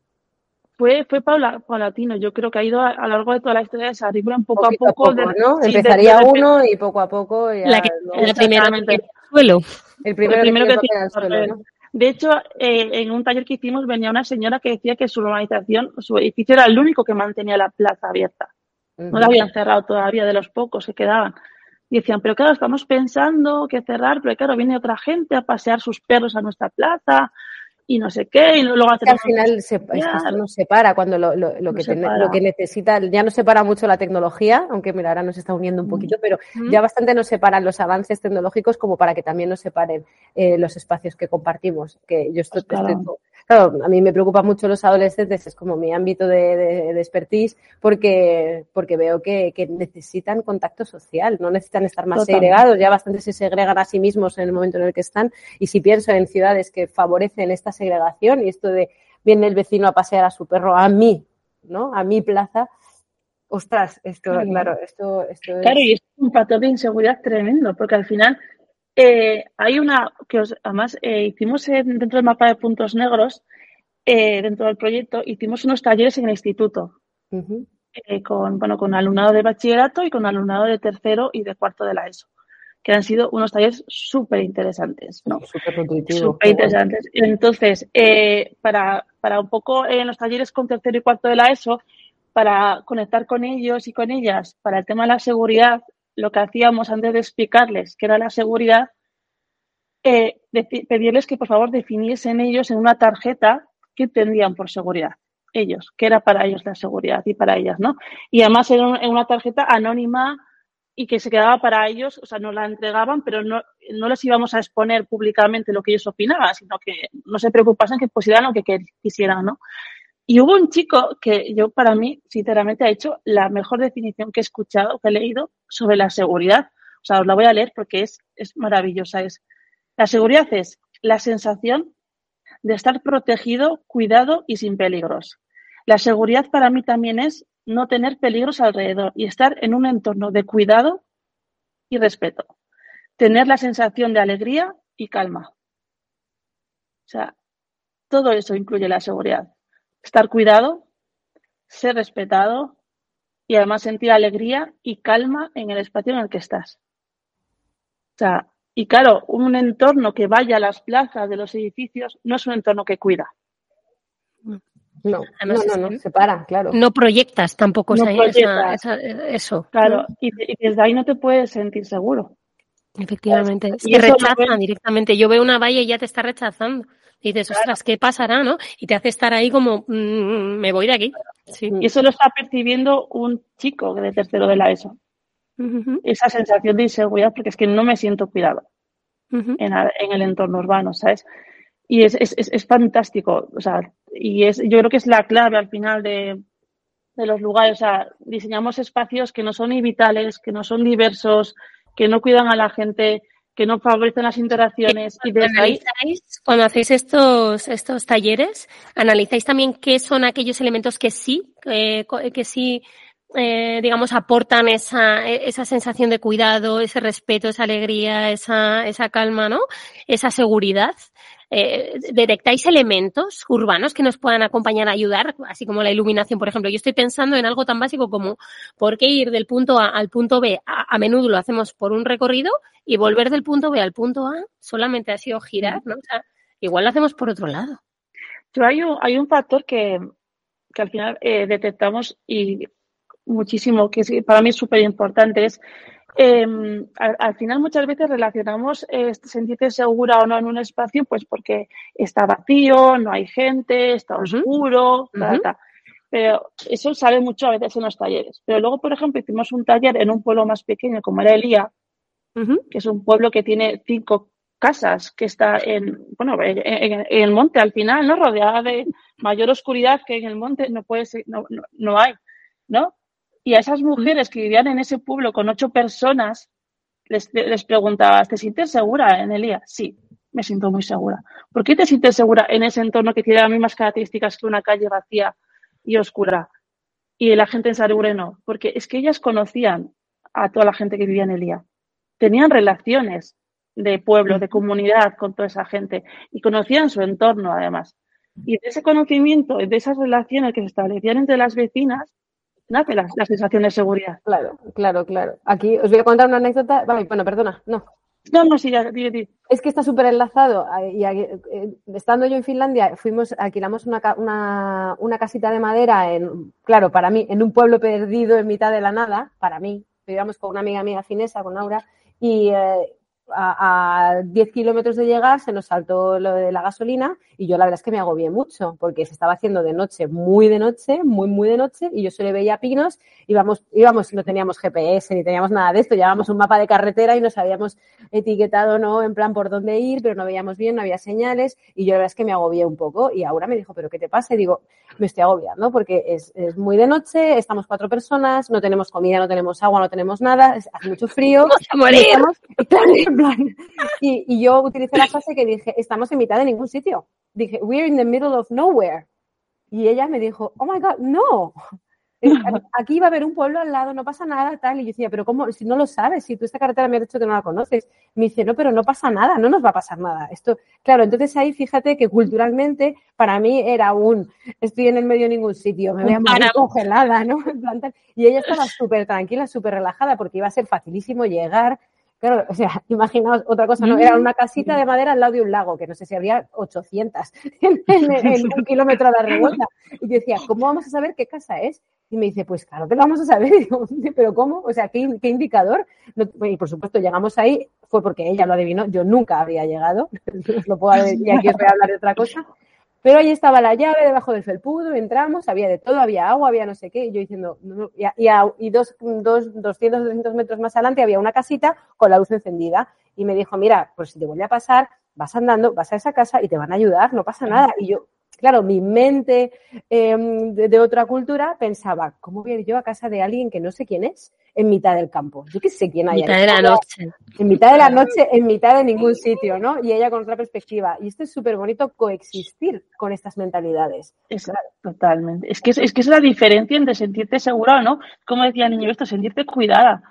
Speaker 10: Fue, fue paula- paulatino. Yo creo que ha ido a, a lo largo de toda la historia de Sariguren poco
Speaker 9: Poquito
Speaker 10: a poco. de-
Speaker 9: ¿no?
Speaker 10: sí,
Speaker 9: Empezaría
Speaker 10: de
Speaker 9: uno y poco a poco ya
Speaker 4: La, que, la primera el suelo.
Speaker 9: el primero,
Speaker 10: el primero
Speaker 9: que,
Speaker 10: que
Speaker 9: el suelo. ¿no?
Speaker 10: De hecho, eh, en un taller que hicimos venía una señora que decía que su urbanización, su edificio era el único que mantenía la plaza abierta. No la habían cerrado todavía de los pocos que quedaban. Y decían, pero claro, estamos pensando que cerrar, pero claro, viene otra gente a pasear sus perros a nuestra plaza. Y no sé qué, y luego
Speaker 9: que al final se, esto nos separa cuando lo, lo, lo que lo que necesita, ya nos separa mucho la tecnología, aunque mira, ahora nos está uniendo un mm. poquito, pero mm. ya bastante nos separan los avances tecnológicos como para que también nos separen eh, los espacios que compartimos. Que yo estoy, pues claro. a mí me preocupa mucho los adolescentes, es como mi ámbito de, de, expertise, porque, porque veo que, que, necesitan contacto social, no necesitan estar más segregados, ya bastante se segregan a sí mismos en el momento en el que están. Y si pienso en ciudades que favorecen esta segregación y esto de viene el vecino a pasear a su perro a mí, ¿no? A mi plaza. Ostras, esto, claro, esto, esto
Speaker 10: Claro, y es un factor de inseguridad tremendo, porque al final eh, hay una que os, además eh, hicimos dentro del mapa de puntos negros, eh, dentro del proyecto, hicimos unos talleres en el instituto. con, bueno, con alumnado de bachillerato y con alumnado de tercero y de cuarto de la ESO que han sido unos talleres súper interesantes, ¿no? Súper interesantes. Entonces, eh, para, para un poco en los talleres con tercero y cuarto de la ESO, para conectar con ellos y con ellas, para el tema de la seguridad, lo que hacíamos antes de explicarles qué era la seguridad, eh, pedirles que por favor definiesen ellos en una tarjeta qué entendían por seguridad ellos, qué era para ellos la seguridad y para ellas, ¿no? Y además era una tarjeta anónima y que se quedaba para ellos, o sea, nos la entregaban, pero no, no les íbamos a exponer públicamente lo que ellos opinaban, sino que no se preocupasen que pusieran lo que quisieran, ¿no? Y hubo un chico que yo, para mí, sinceramente, ha hecho la mejor definición que he escuchado, que he leído sobre la seguridad. O sea, os la voy a leer porque es, es maravillosa. Es, la seguridad es la sensación de estar protegido, cuidado y sin peligros. La seguridad para mí también es no tener peligros alrededor y estar en un entorno de cuidado y respeto. Tener la sensación de alegría y calma. O sea, todo eso incluye la seguridad. Estar cuidado, ser respetado y además sentir alegría y calma en el espacio en el que estás. O sea, y claro, un entorno que vaya a las plazas de los edificios no es un entorno que cuida.
Speaker 9: No, no, no, no, separa, claro.
Speaker 4: No proyectas tampoco eso.
Speaker 10: Claro, y, desde ahí no te puedes sentir seguro.
Speaker 4: Efectivamente, es que rechazan directamente. Yo veo una valla y ya te está rechazando. Y dices, ostras, ¿qué pasará, no? Y te hace estar ahí como, mm, me voy de aquí.
Speaker 10: Y eso lo está percibiendo un chico de tercero de la ESO. Esa sensación de inseguridad, porque es que no me siento cuidado en, en, el entorno urbano, ¿sabes? y es, es, es, fantástico. O sea, y es, yo creo que es la clave al final de, de los lugares. O sea, diseñamos espacios que no son vitales, que no son diversos, que no cuidan a la gente, que no favorecen las interacciones.
Speaker 4: Y cuando hacéis estos, estos talleres, analizáis también qué son aquellos elementos que sí, que sí, eh, digamos, aportan esa, esa sensación de cuidado, ese respeto, esa alegría, esa, esa calma, ¿no? Esa seguridad. Eh, ¿detectáis elementos urbanos que nos puedan acompañar ayudar, así como la iluminación, por ejemplo? Yo estoy pensando en algo tan básico como por qué ir del punto A al punto B. A, menudo lo hacemos por un recorrido y volver del punto B al punto A solamente ha sido girar, ¿no? O sea, igual lo hacemos por otro lado.
Speaker 10: hay un, hay un factor que, que al final eh, detectamos y muchísimo, que para mí es súper importante, es eh, al, final muchas veces relacionamos eh, sentirte segura o no en un espacio pues porque está vacío, no hay gente, está oscuro, pero eso sale mucho a veces en los talleres. Pero luego, por ejemplo, hicimos un taller en un pueblo más pequeño como era Elía, que es un pueblo que tiene cinco casas, que está en, bueno, en, el monte al final, ¿no? Rodeada de mayor oscuridad que en el monte no puede ser, no, no, no hay, ¿no? Y a esas mujeres que vivían en ese pueblo con ocho personas, les, les preguntabas, ¿te sientes segura en Elía? Sí, me siento muy segura. ¿Por qué te sientes segura en ese entorno que tiene las mismas características que una calle vacía y oscura? Y la gente en Sarugure no, porque es que ellas conocían a toda la gente que vivía en Elía. Tenían relaciones de pueblo, de comunidad con toda esa gente y conocían su entorno además. Y de ese conocimiento, de esas relaciones que se establecían entre las vecinas, nace la, sensación de seguridad.
Speaker 9: Claro, claro, claro. Aquí os voy a contar una anécdota. bueno, perdona, no.
Speaker 10: No, no, sí, ya,
Speaker 9: Es que está súper enlazado. Y eh, estando yo en Finlandia, fuimos, alquilamos una, una, una, casita de madera en, claro, para mí, en un pueblo perdido en mitad de la nada, para mí. Vivíamos con una amiga mía finesa, con Aura, y, eh, a, a 10 kilómetros de llegar se nos saltó lo de la gasolina y yo la verdad es que me agobié mucho porque se estaba haciendo de noche, muy de noche, muy, muy de noche y yo solo veía pinos, íbamos, íbamos, no teníamos GPS ni teníamos nada de esto, llevábamos un mapa de carretera y nos habíamos etiquetado, ¿no? En plan por dónde ir, pero no veíamos bien, no había señales y yo la verdad es que me agobié un poco y ahora me dijo, ¿pero qué te pasa? Y digo, me estoy agobiando porque es, es muy de noche, estamos cuatro personas, no tenemos comida, no tenemos agua, no tenemos nada, hace mucho frío.
Speaker 4: Vamos a morir.
Speaker 9: estamos- en plan, y, y yo utilicé la frase que dije, estamos en mitad de ningún sitio. Dije, we're in the middle of nowhere. Y ella me dijo, oh my God, no. Aquí va a haber un pueblo al lado, no pasa nada, tal. Y yo decía, pero ¿cómo? Si no lo sabes, si tú esta carretera me has dicho que no la conoces. Me dice, no, pero no pasa nada, no nos va a pasar nada. Esto, claro, entonces ahí fíjate que culturalmente para mí era un, estoy en el medio de ningún sitio, me voy a morir congelada, ¿no? Y ella estaba súper tranquila, súper relajada porque iba a ser facilísimo llegar. O sea, imaginaos otra cosa, ¿no? Era una casita de madera al lado de un lago, que no sé si había 800 en, un kilómetro a la redonda. Y yo decía, ¿cómo vamos a saber qué casa es? Y me dice, pues claro que lo vamos a saber. ¿pero cómo? O sea, ¿qué, qué indicador? Y por supuesto, llegamos ahí, fue porque ella lo adivinó, yo nunca habría llegado, lo puedo decir, y aquí os voy a hablar de otra cosa. Pero ahí estaba la llave debajo del felpudo, entramos, había de todo, había agua, había no sé qué, y yo diciendo, y, a- y, a- y dos, dos, 200, 300 metros más adelante había una casita con la luz encendida, y me dijo, mira, pues si te vuelve a pasar, vas andando, vas a esa casa y te van a ayudar, no pasa nada. Y yo, claro, mi mente eh, de, de otra cultura pensaba, ¿cómo voy a ir yo a casa de alguien que no sé quién es en mitad del campo? Yo qué sé quién hay.
Speaker 4: mitad
Speaker 9: ahí.
Speaker 4: de la noche.
Speaker 9: En mitad de la noche, en mitad de ningún sitio, ¿no? Y ella con otra perspectiva. Y esto es súper bonito coexistir con estas mentalidades.
Speaker 10: Es- Totalmente. Es que es, es que es la diferencia entre sentirte segura o no. Como decía el niño esto, sentirte cuidada.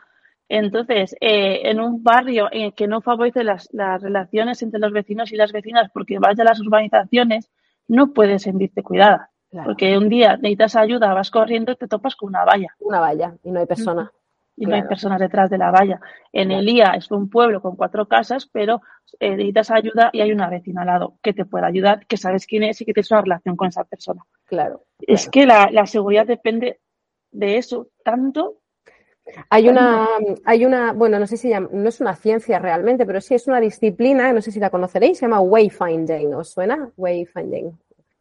Speaker 10: Entonces, eh, en un barrio en el que no favorece las, las relaciones entre los vecinos y las vecinas porque vaya a las urbanizaciones, no puedes sentirte cuidada.
Speaker 9: Claro.
Speaker 10: Porque un día necesitas ayuda, vas corriendo y te topas con una valla
Speaker 9: Una valla y no hay persona.
Speaker 10: y no hay personas detrás de la valla. En
Speaker 9: Claro.
Speaker 10: Elía es un pueblo con cuatro casas, pero eh, necesitas ayuda y hay una vecina al lado que te puede ayudar, que sabes quién es y que tienes una relación con esa persona.
Speaker 9: Claro.
Speaker 10: Es que la, la seguridad depende de eso tanto.
Speaker 9: Hay una, hay una, bueno, no sé si llama- no es una ciencia realmente, pero sí es una disciplina, no sé si la conoceréis, se llama wayfinding. ¿Os suena? Wayfinding.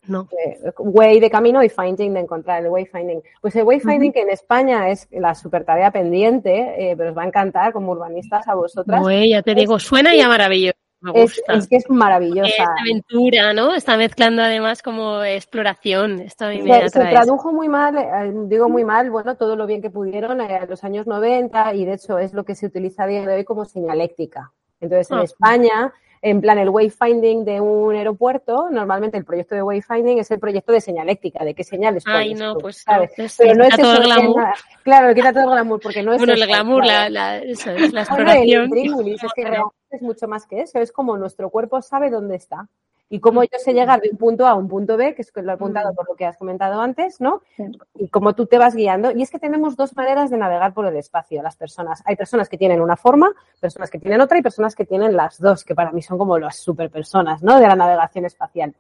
Speaker 4: No.
Speaker 9: Eh, way de camino y finding de encontrar, el wayfinding. Pues el wayfinding que en España es la super tarea pendiente, eh, pero os va a encantar como urbanistas a vosotras.
Speaker 4: Güey, ya te digo, suena ya maravilloso. Me
Speaker 9: Es,
Speaker 4: gusta.
Speaker 9: es que es maravillosa.
Speaker 4: Es aventura, ¿no? Está mezclando además como exploración. Esto a mí me
Speaker 9: Se, tradujo muy mal, eh, digo muy mal, bueno, todo lo bien que pudieron eh, en los años 90 y de hecho es lo que se utiliza a día de hoy como señaléctica. Entonces en
Speaker 4: Ah.
Speaker 9: España, en plan el wayfinding de un aeropuerto, normalmente el proyecto de wayfinding es el proyecto de señaléctica, de qué señales
Speaker 4: Ay, no,
Speaker 9: tú,
Speaker 4: pues
Speaker 9: ¿sabes?
Speaker 4: no, es-
Speaker 9: Pero no es
Speaker 4: todo
Speaker 9: eso
Speaker 4: el glamour.
Speaker 9: nada. Claro, quita todo el glamour porque no es
Speaker 4: Bueno, el glamour, la, la- eso es, la
Speaker 9: el
Speaker 4: exploración.
Speaker 9: es que es mucho más que eso, es como nuestro cuerpo sabe dónde está. Y cómo yo sé llegar de un punto A a un punto B, que es lo he apuntado por lo que has comentado antes, ¿no? Y cómo tú te vas guiando. Y es que tenemos dos maneras de navegar por el espacio, las personas. Hay personas que tienen una forma, personas que tienen otra y personas que tienen las dos, que para mí son como las superpersonas, ¿no? De la navegación espacial.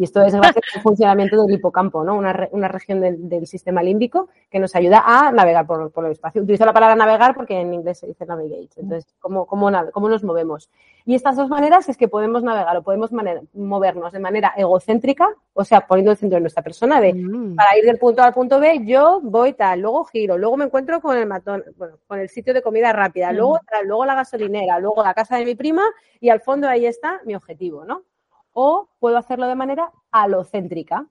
Speaker 9: Y esto es gracias al funcionamiento del hipocampo, ¿no? Una, re- una región del, del sistema límbico que nos ayuda a navegar por, por el espacio. Utilizo la palabra navegar porque en inglés se dice navigate. Entonces, ¿cómo, cómo, nos movemos? Y estas dos maneras es que podemos navegar o podemos manera- movernos de manera egocéntrica, o sea, poniendo el centro de nuestra persona, de
Speaker 4: Mm.
Speaker 9: para ir del punto A al punto B, yo voy tal, luego giro, luego me encuentro con el matón, bueno, con el sitio de comida rápida, luego tal, luego la gasolinera, luego la casa de mi prima y al fondo ahí está mi objetivo, ¿no? O puedo hacerlo de manera alocéntrica,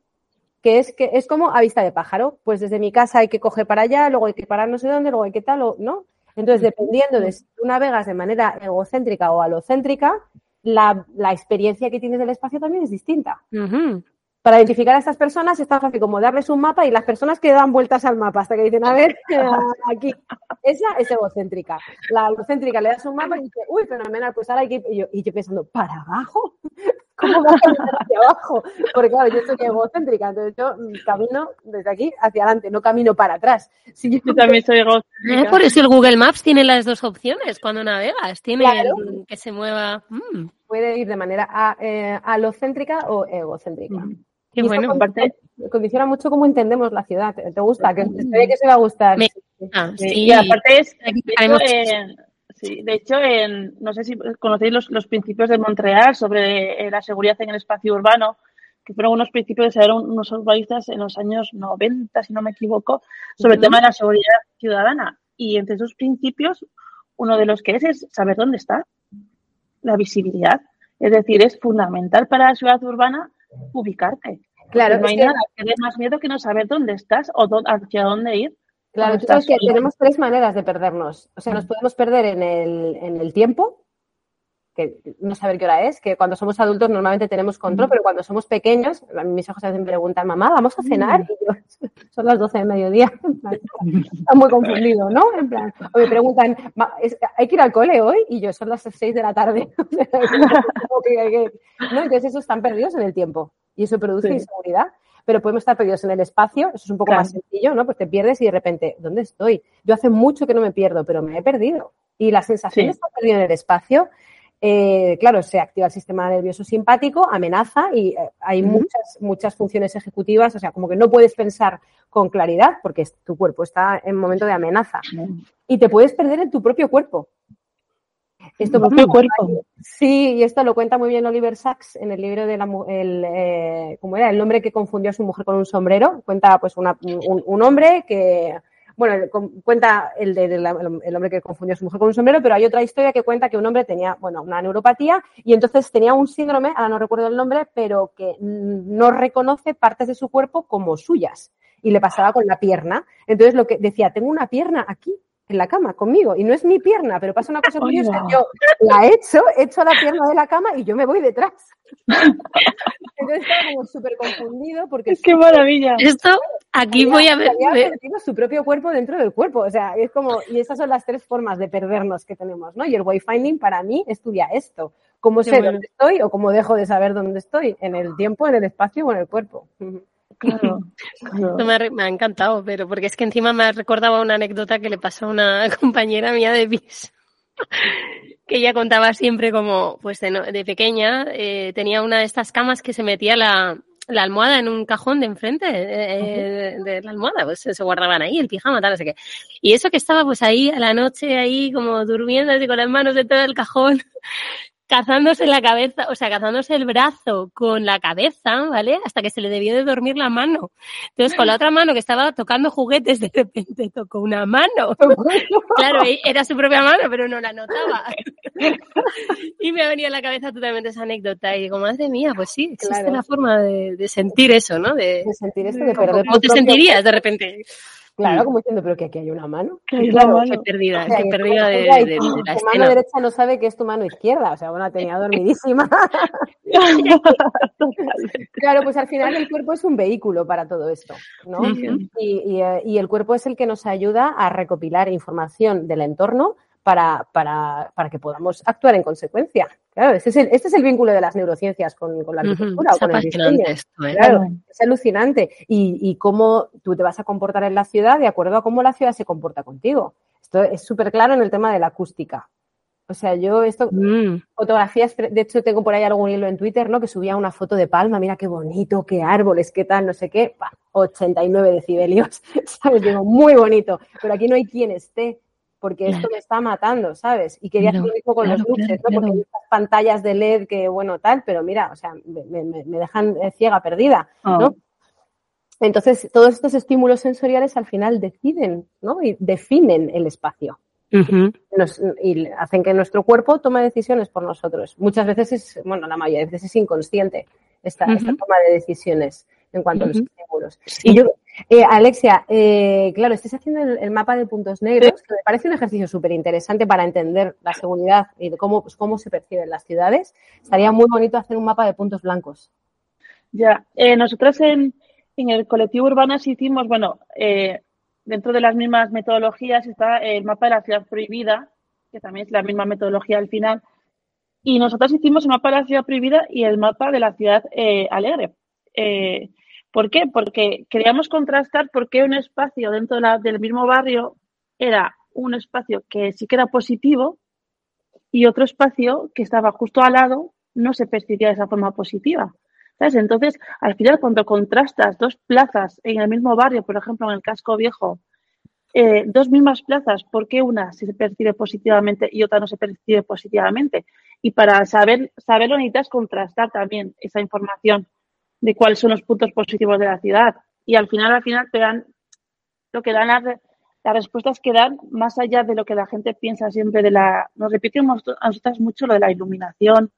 Speaker 9: que es que es como a vista de pájaro, pues desde mi casa hay que coger para allá, luego hay que parar no sé dónde, luego hay que tal, o, ¿no? Entonces, dependiendo de si tú navegas de manera egocéntrica o alocéntrica, la, la experiencia que tienes del espacio también es distinta. Para identificar a estas personas es tan fácil como darles un mapa y las personas que dan vueltas al mapa hasta que dicen, a ver, aquí. Esa es egocéntrica. La egocéntrica le das un mapa y dice, uy, fenomenal, pues ahora hay que ir. Y yo, y yo pensando, ¿para abajo? ¿Cómo vas a hacia abajo? Porque claro, yo soy egocéntrica, entonces yo mm, camino desde aquí hacia adelante, no camino para atrás. Si yo
Speaker 10: Yo también soy
Speaker 4: Eh,
Speaker 10: egocéntrica.
Speaker 4: por eso el Google Maps tiene las dos opciones cuando navegas. Tiene
Speaker 9: Claro.
Speaker 4: el que se mueva. Mm,
Speaker 9: puede ir de manera a- eh, alocéntrica o egocéntrica.
Speaker 4: qué
Speaker 9: Y esto
Speaker 4: bueno.
Speaker 9: condiciona, condiciona mucho cómo entendemos la ciudad. ¿Te gusta? Que se ve que se va a gustar.
Speaker 4: Me-
Speaker 9: Sí, sí.
Speaker 4: Ah,
Speaker 10: Sí,
Speaker 4: sí.
Speaker 10: Y aparte es,
Speaker 4: Aquí
Speaker 10: esto,
Speaker 4: haremos-
Speaker 10: eh, Sí, de hecho, en, no sé si conocéis los, los principios de Montreal sobre eh, la seguridad en el espacio urbano, que fueron unos principios que se dieron unos urbanistas en los años 90, si no me equivoco, sobre el tema de la seguridad ciudadana. Y entre esos principios, uno de los que es es saber dónde está la visibilidad. Es decir, es fundamental para la ciudad urbana ubicarte.
Speaker 9: Claro,
Speaker 10: no hay
Speaker 9: que-
Speaker 10: nada que dé más miedo que no saber dónde estás o hacia dónde ir.
Speaker 9: Claro, tú sabes que tenemos tres maneras de perdernos. O sea, nos podemos perder en el, en el tiempo, que no saber qué hora es, que cuando somos adultos normalmente tenemos control, pero cuando somos pequeños, mis hijos a veces me preguntan, mamá, ¿vamos a cenar? Y yo, son las 12 del mediodía. En plan, Está muy confundido, ¿no? En plan, o me preguntan, "Ma, es- ¿hay que ir al cole hoy? Y yo, son las 6 de la tarde. ¿no? Entonces, esos están perdidos en el tiempo y eso produce
Speaker 10: Sí.
Speaker 9: inseguridad pero podemos estar perdidos en el espacio, eso es un poco
Speaker 10: Claro.
Speaker 9: más sencillo, ¿no? Pues te pierdes y de repente, ¿dónde estoy? Yo hace mucho que no me pierdo, pero me he perdido. Y la sensación
Speaker 10: Sí.
Speaker 9: de estar perdido en el espacio, eh, claro, se activa el sistema nervioso simpático, amenaza y eh, hay muchas, muchas funciones ejecutivas, o sea, como que no puedes pensar con claridad porque tu cuerpo está en momento de amenaza. Y te puedes perder en tu propio cuerpo. Esto,
Speaker 10: propio cuerpo.
Speaker 9: Sí, y esto lo cuenta muy bien Oliver Sacks en el libro de la el, eh, ¿cómo era? El hombre que confundió a su mujer con un sombrero. Cuenta pues una- un, un hombre que, bueno, cuenta el, de, el hombre que confundió a su mujer con un sombrero, pero hay otra historia que cuenta que un hombre tenía, bueno, una neuropatía y entonces tenía un síndrome, ahora no recuerdo el nombre, pero que no reconoce partes de su cuerpo como suyas. Y le pasaba con la pierna. Entonces lo que decía, tengo una pierna aquí en la cama conmigo y no es mi pierna, pero pasa una cosa curiosa.
Speaker 10: Oiga.
Speaker 9: Yo la echo, echo la pierna de la cama y yo me voy detrás. Entonces estaba como súper confundido porque
Speaker 10: ¡Qué maravilla!
Speaker 4: Esto, aquí
Speaker 9: había-
Speaker 4: voy a ver.
Speaker 9: había su propio cuerpo dentro del cuerpo. O sea, es como, y esas son las tres formas de perdernos que tenemos, ¿no? Y el wayfinding para mí estudia esto. Cómo sé
Speaker 4: bueno.
Speaker 9: dónde estoy o cómo dejo de saber dónde estoy, en el tiempo, en el espacio o en el cuerpo.
Speaker 10: Claro,
Speaker 4: me ha, re- me ha encantado, pero porque es que encima me recordaba una anécdota que le pasó a una compañera mía de bis, que ella contaba siempre como, pues de, de pequeña, eh, tenía una de estas camas que se metía la, la almohada en un cajón de enfrente eh, de, de la almohada, pues se guardaban ahí el pijama, tal, no sé qué. Y eso que estaba pues ahí a la noche, ahí como durmiendo así con las manos dentro del cajón, cazándose la cabeza, o sea, cazándose el brazo con la cabeza, ¿vale? Hasta que se le debió de dormir la mano. Entonces, con la otra mano que estaba tocando juguetes, de repente tocó una mano. Claro, e- era su propia mano, pero no la notaba. Y me ha venido a la cabeza totalmente esa anécdota. Y digo, madre mía, pues sí, existe
Speaker 9: Claro.
Speaker 4: la forma de, de sentir eso, ¿no? De,
Speaker 9: De sentir esto, de perder
Speaker 4: ¿Cómo te
Speaker 9: propio
Speaker 4: sentirías de repente?
Speaker 9: Claro, como diciendo, pero que aquí hay una mano.
Speaker 10: Que hay una
Speaker 9: Claro,
Speaker 10: mano.
Speaker 4: Qué perdida,
Speaker 9: O sea,
Speaker 4: qué perdida de, de- de
Speaker 9: tu-
Speaker 4: la
Speaker 9: tu mano derecha no sabe que es tu mano izquierda, o sea, bueno, la tenía dormidísima. Claro, pues al final el cuerpo es un vehículo para todo esto, ¿no?
Speaker 4: Ujú.
Speaker 9: y, y, eh, y el cuerpo es el que nos ayuda a recopilar información del entorno para, para, para que podamos actuar en consecuencia. Claro, este es el, este es el vínculo de las neurociencias con, con la arquitectura o
Speaker 4: Es
Speaker 9: con el diseño.
Speaker 4: apasionante esto, ¿eh?
Speaker 9: Claro, es alucinante. Y, y cómo tú te vas a comportar en la ciudad de acuerdo a cómo la ciudad se comporta contigo. Esto es súper claro en el tema de la acústica. O sea, yo esto,
Speaker 4: Mm.
Speaker 9: fotografías, de hecho tengo por ahí algún hilo en Twitter, ¿no? Que subía una foto de Palma, mira qué bonito, qué árboles, qué tal, no sé qué, pa, 89 decibelios, ¿sabes? Digo, muy bonito, pero aquí no hay quien esté, porque esto me está matando, ¿sabes? Y quería hacer lo mismo con los luces, ¿no? Porque hay estas pantallas de LED que, bueno, tal, pero mira, o sea, me, me- me dejan eh, ciega, perdida, ¿no?
Speaker 10: Ah.
Speaker 9: Entonces, todos estos estímulos sensoriales al final deciden, ¿no? Y definen el espacio nos- y hacen que nuestro cuerpo tome decisiones por nosotros. Muchas veces es, bueno, la mayoría de veces es inconsciente esta, esta toma de decisiones en cuanto a los estímulos.
Speaker 4: Sí.
Speaker 9: Y yo, eh, Alexia, eh, claro, estás haciendo el, el mapa de puntos negros, que me parece un ejercicio súper interesante para entender la seguridad y de cómo, pues, cómo se perciben las ciudades. Estaría muy bonito hacer un mapa de puntos blancos.
Speaker 10: Ya, eh, nosotros en, en el colectivo Urbanas hicimos, bueno, eh, dentro de las mismas metodologías está el mapa de la ciudad prohibida, que también es la misma metodología al final, y nosotros hicimos el mapa de la ciudad prohibida y el mapa de la ciudad eh, alegre. Eh, ¿Por qué? Porque queríamos contrastar por qué un espacio dentro del mismo barrio era un espacio que sí que era positivo y otro espacio que estaba justo al lado no se percibía de esa forma positiva. ¿Sabes? Entonces, al final, cuando contrastas dos plazas en el mismo barrio, por ejemplo, en el casco viejo, eh, dos mismas plazas, ¿por qué una se percibe positivamente y otra no se percibe positivamente? Y para saber, saberlo necesitas contrastar también esa información de cuáles son los puntos positivos de la ciudad. Y al final, al final te dan lo que dan las, las respuestas que dan más allá de lo que la gente piensa siempre de la, nos repetimos a nosotras mucho lo de la iluminación,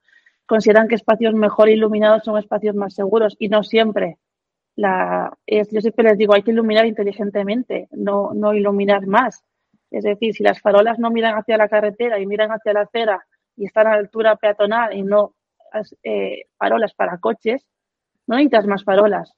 Speaker 10: consideran que espacios mejor iluminados son espacios más seguros y no siempre. La, es, yo siempre les digo, hay que iluminar inteligentemente, no, no iluminar más. Es decir, si las farolas no miran hacia la carretera y miran hacia la acera y están a altura peatonal y no eh, farolas para coches, no necesitas más farolas.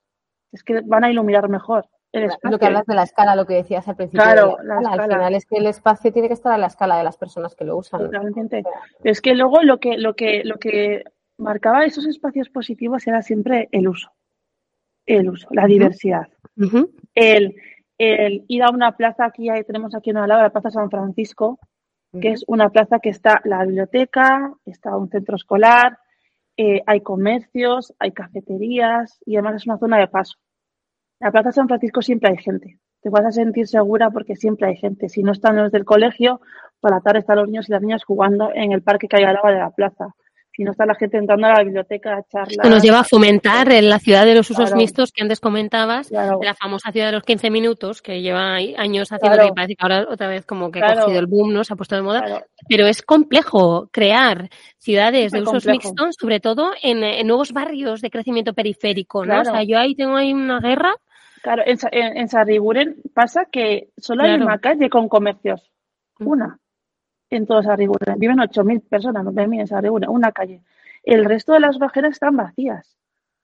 Speaker 10: Es que van a iluminar mejor. El espacio.
Speaker 9: Lo que hablas de la escala, lo que decías al principio.
Speaker 10: Claro,
Speaker 9: la
Speaker 10: la
Speaker 9: escala. Al final es que el espacio tiene que estar a la escala de las personas que lo usan.
Speaker 10: Totalmente. Es que luego lo que, lo que, lo que marcaba esos espacios positivos era siempre el uso. El uso, la diversidad. El, el ir a una plaza aquí, tenemos aquí una lado, la Plaza San Francisco, que es una plaza que está la biblioteca, está un centro escolar, eh, hay comercios, hay cafeterías y además es una zona de paso. La Plaza San Francisco siempre hay gente. Te vas a sentir segura porque siempre hay gente. Si no están los del colegio, por la tarde están los niños y las niñas jugando en el parque que hay al lado de la plaza. Si no está la gente entrando a la biblioteca a charlar.
Speaker 4: Nos lleva a fomentar en la ciudad de los usos
Speaker 10: Claro.
Speaker 4: mixtos que antes comentabas,
Speaker 10: Claro.
Speaker 4: de la famosa ciudad de los 15 minutos, que lleva años haciendo
Speaker 10: Claro.
Speaker 4: que parece que ahora otra vez como que ha cogido el boom, ¿no? Se ha puesto de moda. Pero es complejo crear ciudades de usos mixtos, sobre todo en, en nuevos barrios de crecimiento periférico, ¿no? O sea, yo ahí tengo ahí una guerra.
Speaker 10: Claro, en, en, pasa que solo hay una calle con comercios.
Speaker 4: Mm.
Speaker 10: Una. En todo Sarriguren. Viven 8.000 personas, 9.000 en Sarriguren. Una calle. El resto de las bajeras están vacías.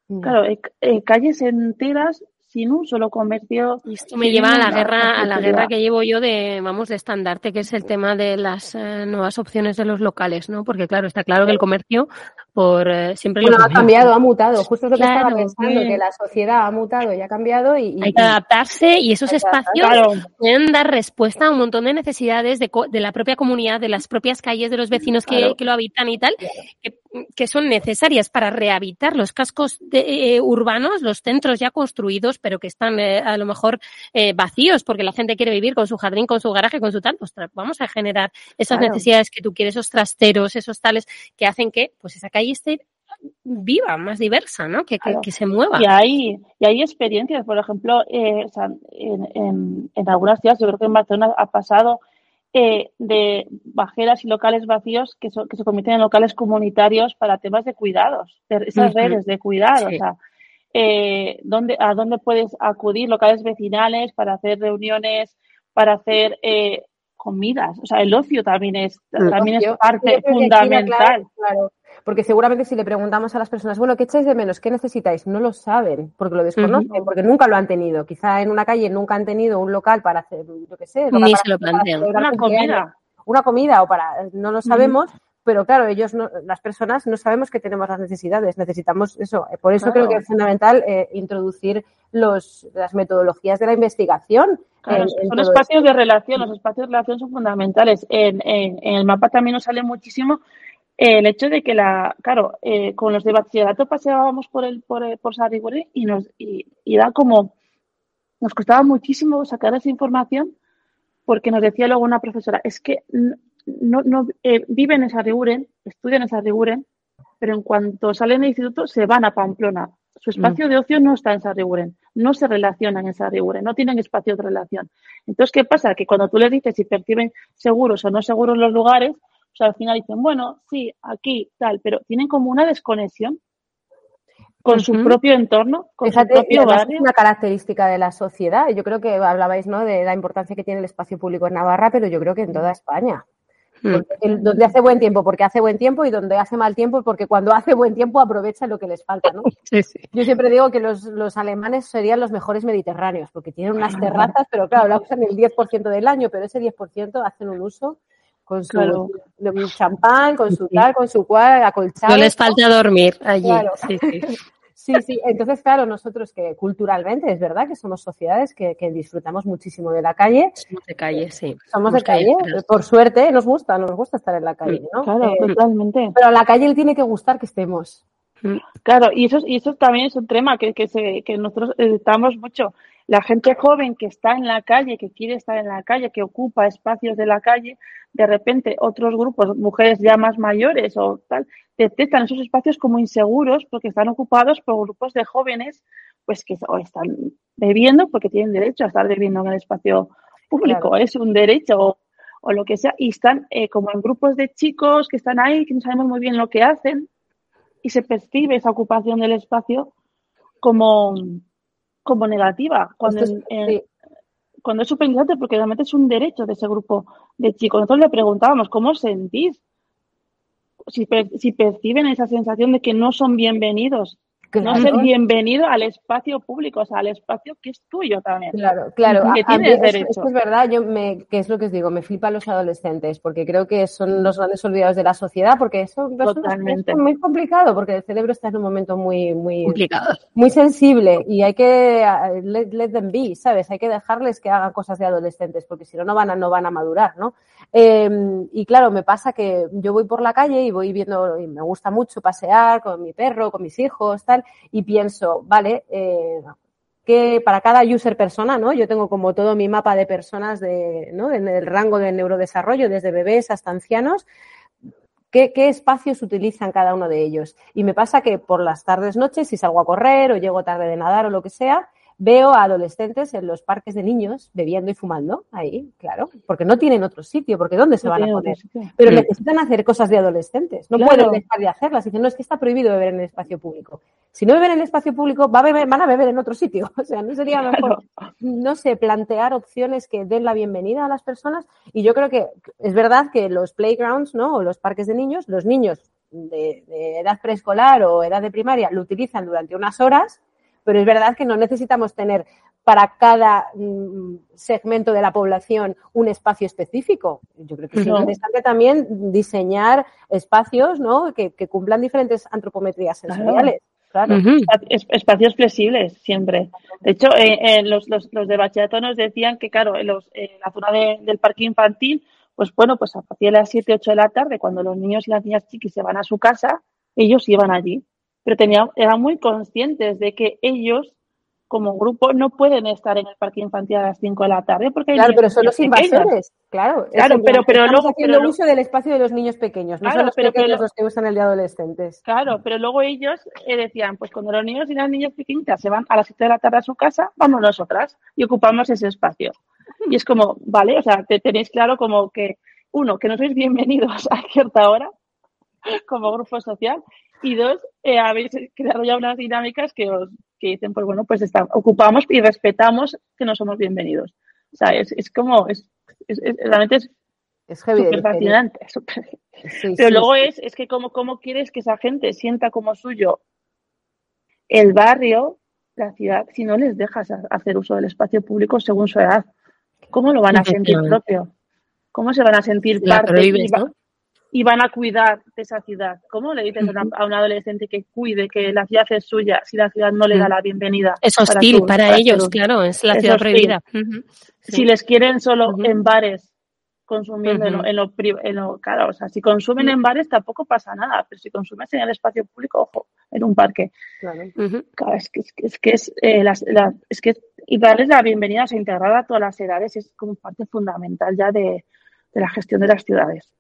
Speaker 9: Mm.
Speaker 10: Claro, hay, hay calles enteras sin un solo comercio.
Speaker 4: Y esto me lleva a la guerra, a la guerra que llevo yo de, vamos, de estandarte, que es el tema de las eh, nuevas opciones de los locales, ¿no? Porque claro, está claro que el comercio, por eh, siempre
Speaker 9: Bueno,
Speaker 4: lo
Speaker 9: ha cambiado, ha mutado. Justo es lo que
Speaker 4: Claro,
Speaker 9: estaba pensando, que la sociedad ha mutado y ha cambiado y, y-
Speaker 4: Hay que adaptarse y esos espacios
Speaker 10: Claro,
Speaker 4: pueden dar respuesta a un montón de necesidades de, co- de la propia comunidad, de las propias calles, de los vecinos que,
Speaker 10: Claro.
Speaker 4: que lo habitan y tal, que, que son necesarias para rehabilitar los cascos de- eh, urbanos, los centros ya construidos, pero que están eh, a lo mejor eh, vacíos porque la gente quiere vivir con su jardín, con su garaje, con su tal. Ostras, vamos a generar esas
Speaker 10: Claro.
Speaker 4: necesidades que tú quieres, esos trasteros, esos tales, que hacen que pues esa calle esté viva, más diversa, ¿no? Que, que,
Speaker 10: Claro.
Speaker 4: que se mueva.
Speaker 10: Y hay, y hay experiencias, por ejemplo, eh, o sea, en, en, en algunas ciudades, yo creo que en Barcelona ha pasado eh, de bajeras y locales vacíos que, so- que se convierten en locales comunitarios para temas de cuidados, de esas redes de cuidado.
Speaker 4: Sí.
Speaker 10: O sea, eh, ¿dónde, ¿A dónde puedes acudir? Locales vecinales para hacer reuniones, para hacer eh, comidas. O sea, el ocio también es, también es parte fundamental.
Speaker 9: clave, claro, porque seguramente si le preguntamos a las personas, bueno, ¿qué echáis de menos? ¿Qué necesitáis? No lo saben, porque lo desconocen, porque nunca lo han tenido. Quizá en una calle nunca han tenido un local para hacer, yo qué sé, local
Speaker 4: Ni
Speaker 9: para-
Speaker 4: se lo
Speaker 9: para
Speaker 4: plantean.
Speaker 9: celebrar
Speaker 10: Una comida.
Speaker 9: Una comida o para, no lo sabemos, pero claro, ellos, no, las personas no sabemos que tenemos las necesidades, necesitamos eso. Por eso
Speaker 10: Claro.
Speaker 9: creo que es fundamental eh, introducir los, las metodologías de la investigación.
Speaker 10: Claro,
Speaker 9: en- en
Speaker 10: son espacios de relación, los espacios de relación son fundamentales. En, en- en el mapa también nos sale muchísimo el hecho de que la, claro, eh, con los de bachillerato paseábamos por el, por, el- por y nos, y, y da como, nos costaba muchísimo sacar esa información porque nos decía luego una profesora, es que no, no, eh, viven en Sarriguren, estudian en Sarriguren, pero en cuanto salen del instituto se van a Pamplona. Su espacio de ocio no está en Sarriguren, no se relacionan en Sarriguren, no tienen espacio de relación. Entonces, ¿qué pasa? Que cuando tú les dices si perciben seguros o no seguros los lugares, pues al final dicen, bueno, sí, aquí, tal, pero tienen como una desconexión con su propio entorno, con
Speaker 9: Fíjate,
Speaker 10: su propio barrio.
Speaker 9: es una característica de la sociedad. Yo creo que hablabais ¿no? de la importancia que tiene el espacio público en Navarra, pero yo creo que en toda España.
Speaker 4: Mm.
Speaker 9: El- donde hace buen tiempo porque hace buen tiempo y donde hace mal tiempo porque cuando hace buen tiempo aprovecha lo que les falta, ¿no?
Speaker 4: Sí, sí.
Speaker 9: Yo siempre digo que los, los alemanes serían los mejores mediterráneos porque tienen unas terrazas, pero claro, la usan el 10% del año, pero ese 10% hacen un uso con su
Speaker 10: Claro.
Speaker 9: champán, con su tal, con su cual, acolchado.
Speaker 4: No les falta dormir allí.
Speaker 9: Claro.
Speaker 4: Sí, sí.
Speaker 9: Sí. Entonces, claro, nosotros que culturalmente es verdad que somos sociedades que, que disfrutamos muchísimo de la calle,
Speaker 4: Somos de calle, sí.
Speaker 9: somos de calle, por suerte, nos gusta, nos gusta estar en la calle, ¿no?
Speaker 10: Claro,
Speaker 9: Eh,
Speaker 10: totalmente.
Speaker 9: pero a la calle le tiene que gustar que estemos.
Speaker 10: Claro, y eso, y eso también es un tema que, que, se, que nosotros estamos mucho. La gente joven que está en la calle, que quiere estar en la calle, que ocupa espacios de la calle, de repente otros grupos, mujeres ya más mayores o tal, detectan esos espacios como inseguros porque están ocupados por grupos de jóvenes pues que o están bebiendo porque tienen derecho a estar bebiendo en el espacio público, es un derecho o, lo que sea, y están eh, como en grupos de chicos que están ahí, que no sabemos muy bien lo que hacen, y se percibe esa ocupación del espacio como, como negativa, cuando, es, cuando es súper interesante porque realmente es un derecho de ese grupo de chicos. Nosotros le preguntábamos, ¿cómo sentís? Si, si perciben esa sensación de que no son bienvenidos no ser bienvenido al espacio público, o sea, al espacio que es tuyo también.
Speaker 9: Claro, claro. Que tienes derecho. es verdad, yo me, que es lo que os digo, me flipan los adolescentes, porque creo que son los grandes olvidados de la sociedad, porque eso es muy complicado, porque el cerebro está en un momento muy, muy,
Speaker 4: complicado.
Speaker 9: muy sensible y hay que let, them be, ¿sabes? Hay que dejarles que hagan cosas de adolescentes, porque si no, no van a, no van a madurar, ¿no? Em, y claro, me pasa que yo voy por la calle y voy viendo, y me gusta mucho pasear con mi perro, con mis hijos, tal, y pienso, vale, eh, que para cada user persona, ¿no? Yo tengo como todo mi mapa de personas de, ¿no? En el rango de neurodesarrollo, desde bebés hasta ancianos, ¿Qué, ¿Qué, espacios utilizan cada uno de ellos? Y me pasa que por las tardes, noches, si salgo a correr o llego tarde de nadar o lo que sea, veo a adolescentes en los parques de niños bebiendo y fumando, ahí, claro, porque no tienen otro sitio, porque ¿dónde se van a poner? Pero necesitan hacer cosas de adolescentes, no pueden dejar de hacerlas. Dicen, no, es que está prohibido beber en el espacio público. Si no beben en el espacio público, va a beber, van a beber en otro sitio. O sea, no sería mejor, no sé, plantear opciones que den la bienvenida a las personas. Y yo creo que es verdad que los playgrounds, ¿no? O los parques de niños, los niños de, de edad preescolar o edad de primaria lo utilizan durante unas horas pero es verdad que no necesitamos tener para cada mm, segmento de la población un espacio específico. Yo creo que es interesante también diseñar espacios ¿no? que, cumplan diferentes antropometrías sensoriales. Claro.
Speaker 10: Espacios flexibles, siempre. De hecho, eh, eh, los, los, los, de bachillerato nos decían que, claro, en, los, en la zona del parque infantil, pues bueno, pues a partir de las 7, 8 de la tarde, cuando los niños y las niñas chiquis se van a su casa, ellos iban allí pero tenían, eran muy conscientes de que ellos como grupo no pueden estar en el parque infantil a las 5 de la tarde porque
Speaker 9: claro pero son los invasores claro
Speaker 10: claro pero pero luego
Speaker 9: haciendo uso del espacio de los niños pequeños no son los pequeños los que usan el de adolescentes.
Speaker 10: Claro pero luego ellos eh, decían pues cuando los niños y las niñas pequeñitas se van a las 7 de la tarde a su casa vamos nosotras y ocupamos ese espacio. Y es como vale o sea te tenéis claro como que uno que no sois bienvenidos a cierta hora como grupo social y dos, eh, habéis creado ya unas dinámicas que os que dicen, pues bueno, pues está, ocupamos y respetamos que no somos bienvenidos. O sea, es, es como, es, es, realmente es
Speaker 9: es
Speaker 10: fascinante. Pero luego es, es que cómo, cómo quieres que esa gente sienta como suyo el barrio, la ciudad, si no les dejas hacer uso del espacio público según su edad. ¿Cómo lo van a sentir propio? ¿Cómo se van a sentir parte? Y van a cuidar de esa ciudad. ¿Cómo le dices a, un adolescente que cuide, que la ciudad es suya, si la ciudad no le da la bienvenida?
Speaker 4: Es hostil para, ellos, claro, es la ciudad prohibida.
Speaker 10: Si les quieren solo en bares, consumiendo en, lo, en, lo, claro, o sea, si consumen en bares tampoco pasa nada, pero si consumen en el espacio público, ojo, en un parque. Claro. es que es, que es, eh, es que y darles la bienvenida, o sea, integrar a todas las edades es como parte fundamental ya de la gestión de las ciudades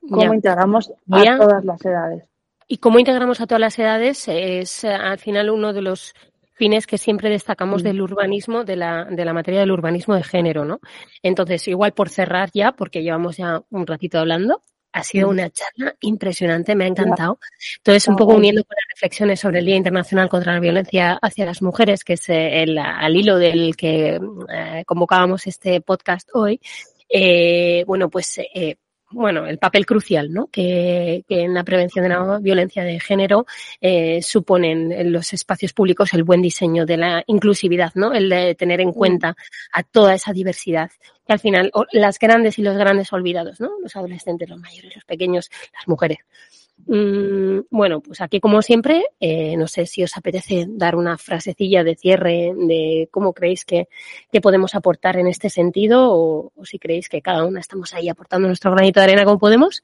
Speaker 10: cómo integramos a todas las edades.
Speaker 4: Y cómo integramos a todas las edades es al final uno de los fines que siempre destacamos mm. del urbanismo, de la, de la materia del urbanismo de género, ¿no? Entonces, igual por cerrar ya, porque llevamos ya un ratito hablando, ha sido mm. una charla impresionante, me ha encantado. Entonces, un poco uniendo con las reflexiones sobre el Día Internacional contra la Violencia hacia las Mujeres, que es eh, el, al hilo del que eh, convocábamos este podcast hoy, eh, bueno, pues eh, bueno, el papel crucial ¿no? que, que en la prevención de la violencia de género eh, suponen en los espacios públicos el buen diseño de la inclusividad, ¿no? el de tener en mm. cuenta a toda esa diversidad que al final las grandes y los grandes olvidados, ¿no? los adolescentes, los mayores, los pequeños, las mujeres. Mm, bueno, pues aquí como siempre, eh, no sé si os apetece dar una frasecilla de cierre de cómo creéis que, podemos aportar en este sentido o, si creéis que cada una estamos ahí aportando nuestro granito de arena como podemos.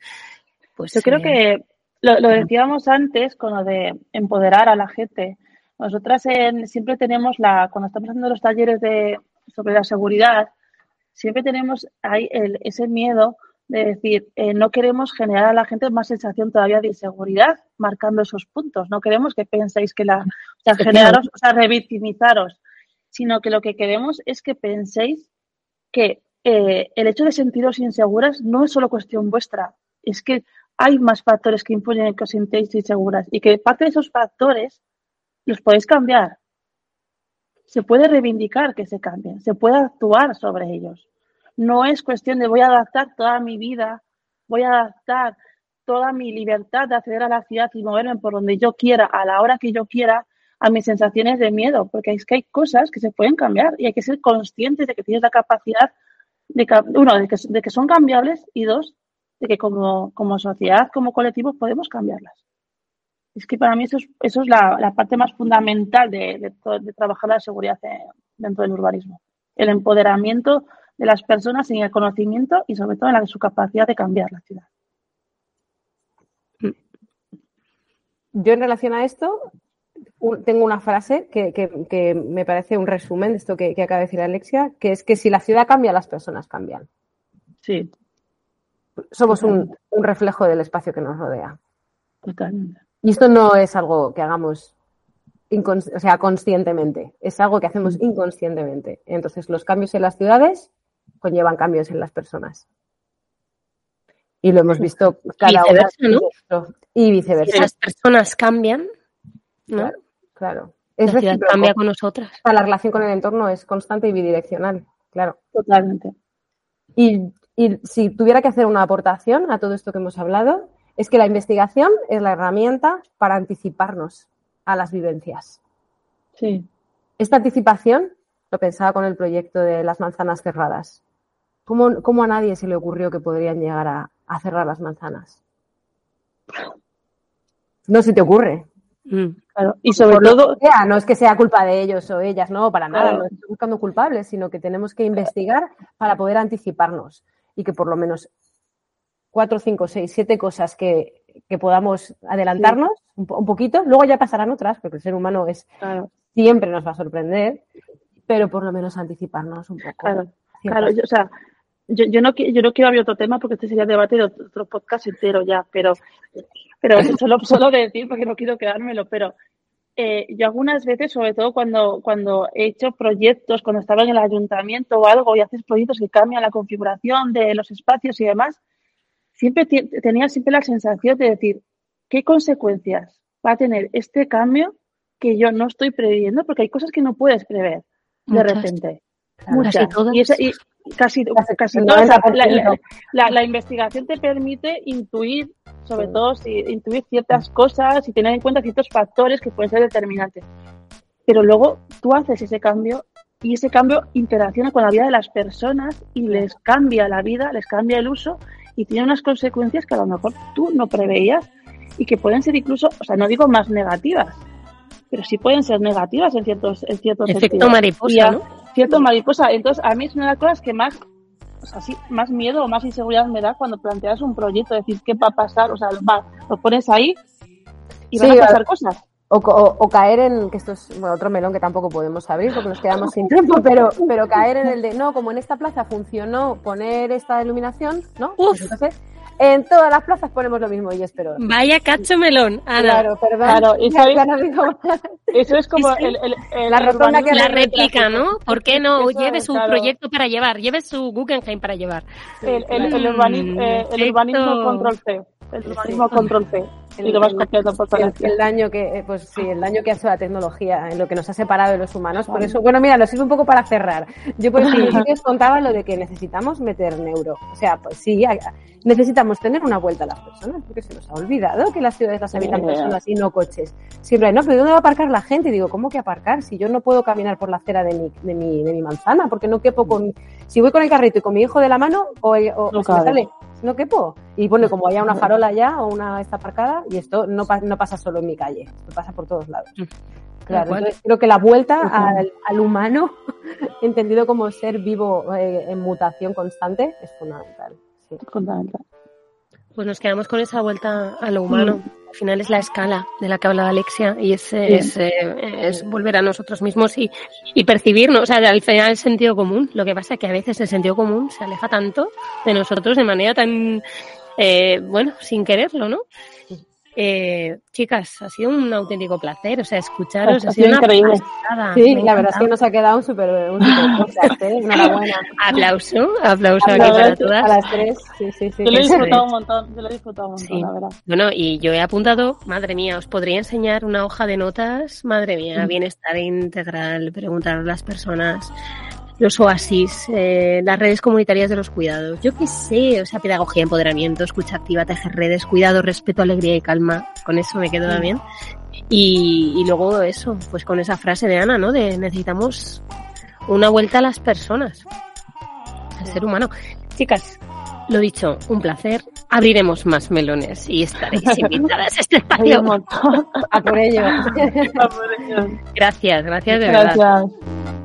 Speaker 4: Pues
Speaker 10: yo creo eh, que lo, decíamos antes con lo de empoderar a la gente. Nosotras en- siempre tenemos la, cuando estamos haciendo los talleres de, sobre la seguridad, siempre tenemos ahí el- ese miedo de decir, eh, no queremos generar a la gente más sensación todavía de inseguridad marcando esos puntos. No queremos que penséis que la, o sea, generaros, o sea, revictimizaros, sino que lo que queremos es que penséis que eh, el hecho de sentiros inseguras no es solo cuestión vuestra, es que hay más factores que influyen en que os sintáis inseguras y que parte de esos factores los podéis cambiar. Se puede reivindicar que se cambien, se puede actuar sobre ellos. No es cuestión de voy a adaptar toda mi vida, voy a adaptar toda mi libertad de acceder a la ciudad y moverme por donde yo quiera, a la hora que yo quiera, a mis sensaciones de miedo, porque es que hay cosas que se pueden cambiar y hay que ser conscientes de que tienes la capacidad de, uno, de que, son cambiables y dos, de que como, como sociedad, como colectivo, podemos cambiarlas. Es que para mí eso es, la, parte más fundamental de, de de trabajar la seguridad dentro del urbanismo. El empoderamiento de las personas en el conocimiento y sobre todo en la, su capacidad de cambiar la ciudad.
Speaker 9: Yo en relación a esto tengo una frase que, que- que me parece un resumen de esto que, que acaba de decir Alexia, que es que si la ciudad cambia, las personas cambian.
Speaker 10: Sí,
Speaker 9: Somos un, un reflejo del espacio que nos rodea.
Speaker 10: totalmente.
Speaker 9: Y esto no es algo que hagamos o sea, conscientemente, es algo que hacemos inconscientemente. Entonces, los cambios en las ciudades conllevan cambios en las personas. Y lo hemos visto cada una
Speaker 4: Viceversa, ¿no?
Speaker 9: esto. y
Speaker 4: Si
Speaker 9: viceversa.
Speaker 4: las personas cambian, ¿no?
Speaker 9: Claro, claro.
Speaker 4: La
Speaker 9: Es
Speaker 4: ciudad
Speaker 9: recíproco.
Speaker 4: cambia con nosotras.
Speaker 9: La relación con el entorno es constante y bidireccional, claro.
Speaker 10: Totalmente.
Speaker 9: Y, y si tuviera que hacer una aportación a todo esto que hemos hablado, es que la investigación es la herramienta para anticiparnos a las vivencias.
Speaker 10: Sí,
Speaker 9: Esta anticipación lo pensaba con el proyecto de las manzanas cerradas. ¿Cómo, cómo a nadie se le ocurrió que podrían llegar a, a cerrar las manzanas? No se te ocurre.
Speaker 4: Mm.
Speaker 10: claro. Y sobre
Speaker 9: Por
Speaker 10: todo,
Speaker 9: sea, no es que sea culpa de ellos o ellas, no, para nada,
Speaker 10: Claro.
Speaker 9: no estoy buscando culpables, sino que tenemos que investigar para poder anticiparnos y que por lo menos cuatro, cinco, seis, siete cosas que, que podamos adelantarnos un, po- un poquito, luego ya pasarán otras, porque el ser humano es
Speaker 10: claro,
Speaker 9: siempre nos va a sorprender, pero por lo menos anticiparnos un poco.
Speaker 10: claro, claro. Yo, o sea, yo, yo, no, yo no quiero abrir otro tema porque este sería debate de otro, podcast entero ya, pero, pero solo, solo decir porque no quiero quedármelo, pero eh, yo algunas veces, sobre todo cuando, cuando he hecho proyectos, cuando estaba en el ayuntamiento o algo y haces proyectos que cambian la configuración de los espacios y demás, siempre tenía siempre la sensación de decir, ¿qué consecuencias va a tener este cambio que yo no estoy previendo? Porque hay cosas que no puedes prever de
Speaker 4: Muchas.
Speaker 10: repente.
Speaker 9: Claro.
Speaker 4: Casi todas.
Speaker 10: Y, esa- y casi,
Speaker 9: Casi
Speaker 10: todas. La,
Speaker 9: 90%.
Speaker 10: la- la- la investigación te permite intuir, sobre todo si intuir ciertas cosas y tener en cuenta ciertos factores que pueden ser determinantes. Pero luego tú haces ese cambio y ese cambio interacciona con la vida de las personas y les cambia la vida, les cambia el uso y tiene unas consecuencias que a lo mejor tú no preveías y que pueden ser incluso, o sea, no digo más negativas, pero sí pueden ser negativas en ciertos, en ciertos
Speaker 4: Efecto
Speaker 10: sentidos.
Speaker 4: mariposa,
Speaker 10: Y a-
Speaker 4: ¿no?
Speaker 10: Cierto mariposa. Entonces, a mí es una de las cosas que más, o sea, sí, más miedo o más inseguridad me da cuando planteas un proyecto, decir qué va a pasar, o sea, va, lo pones ahí y van a pasar cosas.
Speaker 9: O, o- o caer en, que esto es bueno, otro melón que tampoco podemos abrir porque nos quedamos sin tiempo, pero, pero caer en el de, no, como en esta plaza funcionó poner esta iluminación, ¿no? Pues entonces, en todas las plazas ponemos lo mismo y espero.
Speaker 4: Vaya cacho melón, Ana.
Speaker 9: Claro, perdón.
Speaker 10: Claro, y sabéis-. Eso es como el, el, el-
Speaker 9: La rotonda que
Speaker 4: La réplica, ¿no? ¿Por qué no?
Speaker 10: Eso,
Speaker 4: Lleve su
Speaker 10: claro.
Speaker 4: proyecto para llevar, lleve su Guggenheim para llevar.
Speaker 10: El, el, el
Speaker 4: Mm,
Speaker 10: urbanismo, eh, urbanismo control C. El urbanismo control C. Y lo vas
Speaker 9: el, el daño que, eh, pues sí, el daño que ha hecho la tecnología en lo que nos ha separado de los humanos. Por eso, bueno, mira, lo sirve un poco para cerrar. Yo por eso os contaba lo de que necesitamos meter neuro. O sea, pues sí, necesitamos tener una vuelta a las personas, porque se nos ha olvidado que las ciudades las habitan personas y no coches. Siempre, no, pero ¿dónde va a aparcar la gente? Y digo, ¿cómo que aparcar? Si yo no puedo caminar por la acera de mi, de mi, de mi manzana, porque no quepo con, si voy con el carrito y con mi hijo de la mano, o, o-
Speaker 10: No
Speaker 9: se me sale, no quepo. Y pone como haya una farola ya o una está aparcada, y esto no, no pasa solo en mi calle, esto pasa por todos lados. Claro,
Speaker 4: cual.
Speaker 9: entonces creo que la vuelta al, al humano, entendido como ser vivo eh, en mutación constante, es fundamental. sí.
Speaker 10: fundamental.
Speaker 4: Pues nos quedamos con esa vuelta a lo humano. al final es la escala de la que hablaba Alexia y es, es, eh, es volver a nosotros mismos y, y percibirnos, o sea, al final el sentido común. Lo que pasa es que a veces el sentido común se aleja tanto de nosotros de manera tan, eh, bueno, sin quererlo, ¿no? Eh, chicas, ha sido un auténtico placer, o sea, escucharos, ha,
Speaker 9: Ha
Speaker 4: sido
Speaker 9: sido
Speaker 4: una
Speaker 9: increíble.
Speaker 4: pasada.
Speaker 9: Sí,
Speaker 4: Me
Speaker 9: la verdad es que nos ha quedado un super, un super podcast, ¿eh? Enhorabuena.
Speaker 4: Aplauso, aplauso
Speaker 9: A
Speaker 4: aquí para todas.
Speaker 9: A las tres, sí, sí, sí.
Speaker 10: Yo lo he disfrutado un montón, yo lo he disfrutado un montón,
Speaker 4: Sí.
Speaker 10: la verdad.
Speaker 4: Bueno, y yo he apuntado, madre mía, os podría enseñar una hoja de notas, madre mía,
Speaker 10: Mm.
Speaker 4: bienestar integral, preguntar a las personas, los oasis, eh, las redes comunitarias de los cuidados, yo qué sé, o sea, pedagogía, empoderamiento, escucha activa, tejer redes, cuidado, respeto, alegría y calma, con eso me
Speaker 10: Mm.
Speaker 4: quedo también. Y, y luego eso, pues con esa frase de Ana, ¿no? De necesitamos una vuelta a las personas, al ser humano. Chicas, lo dicho, un placer. Abriremos más melones y estaréis invitadas a este espacio.
Speaker 10: A por ello.
Speaker 4: Gracias, gracias de verdad.
Speaker 10: Gracias.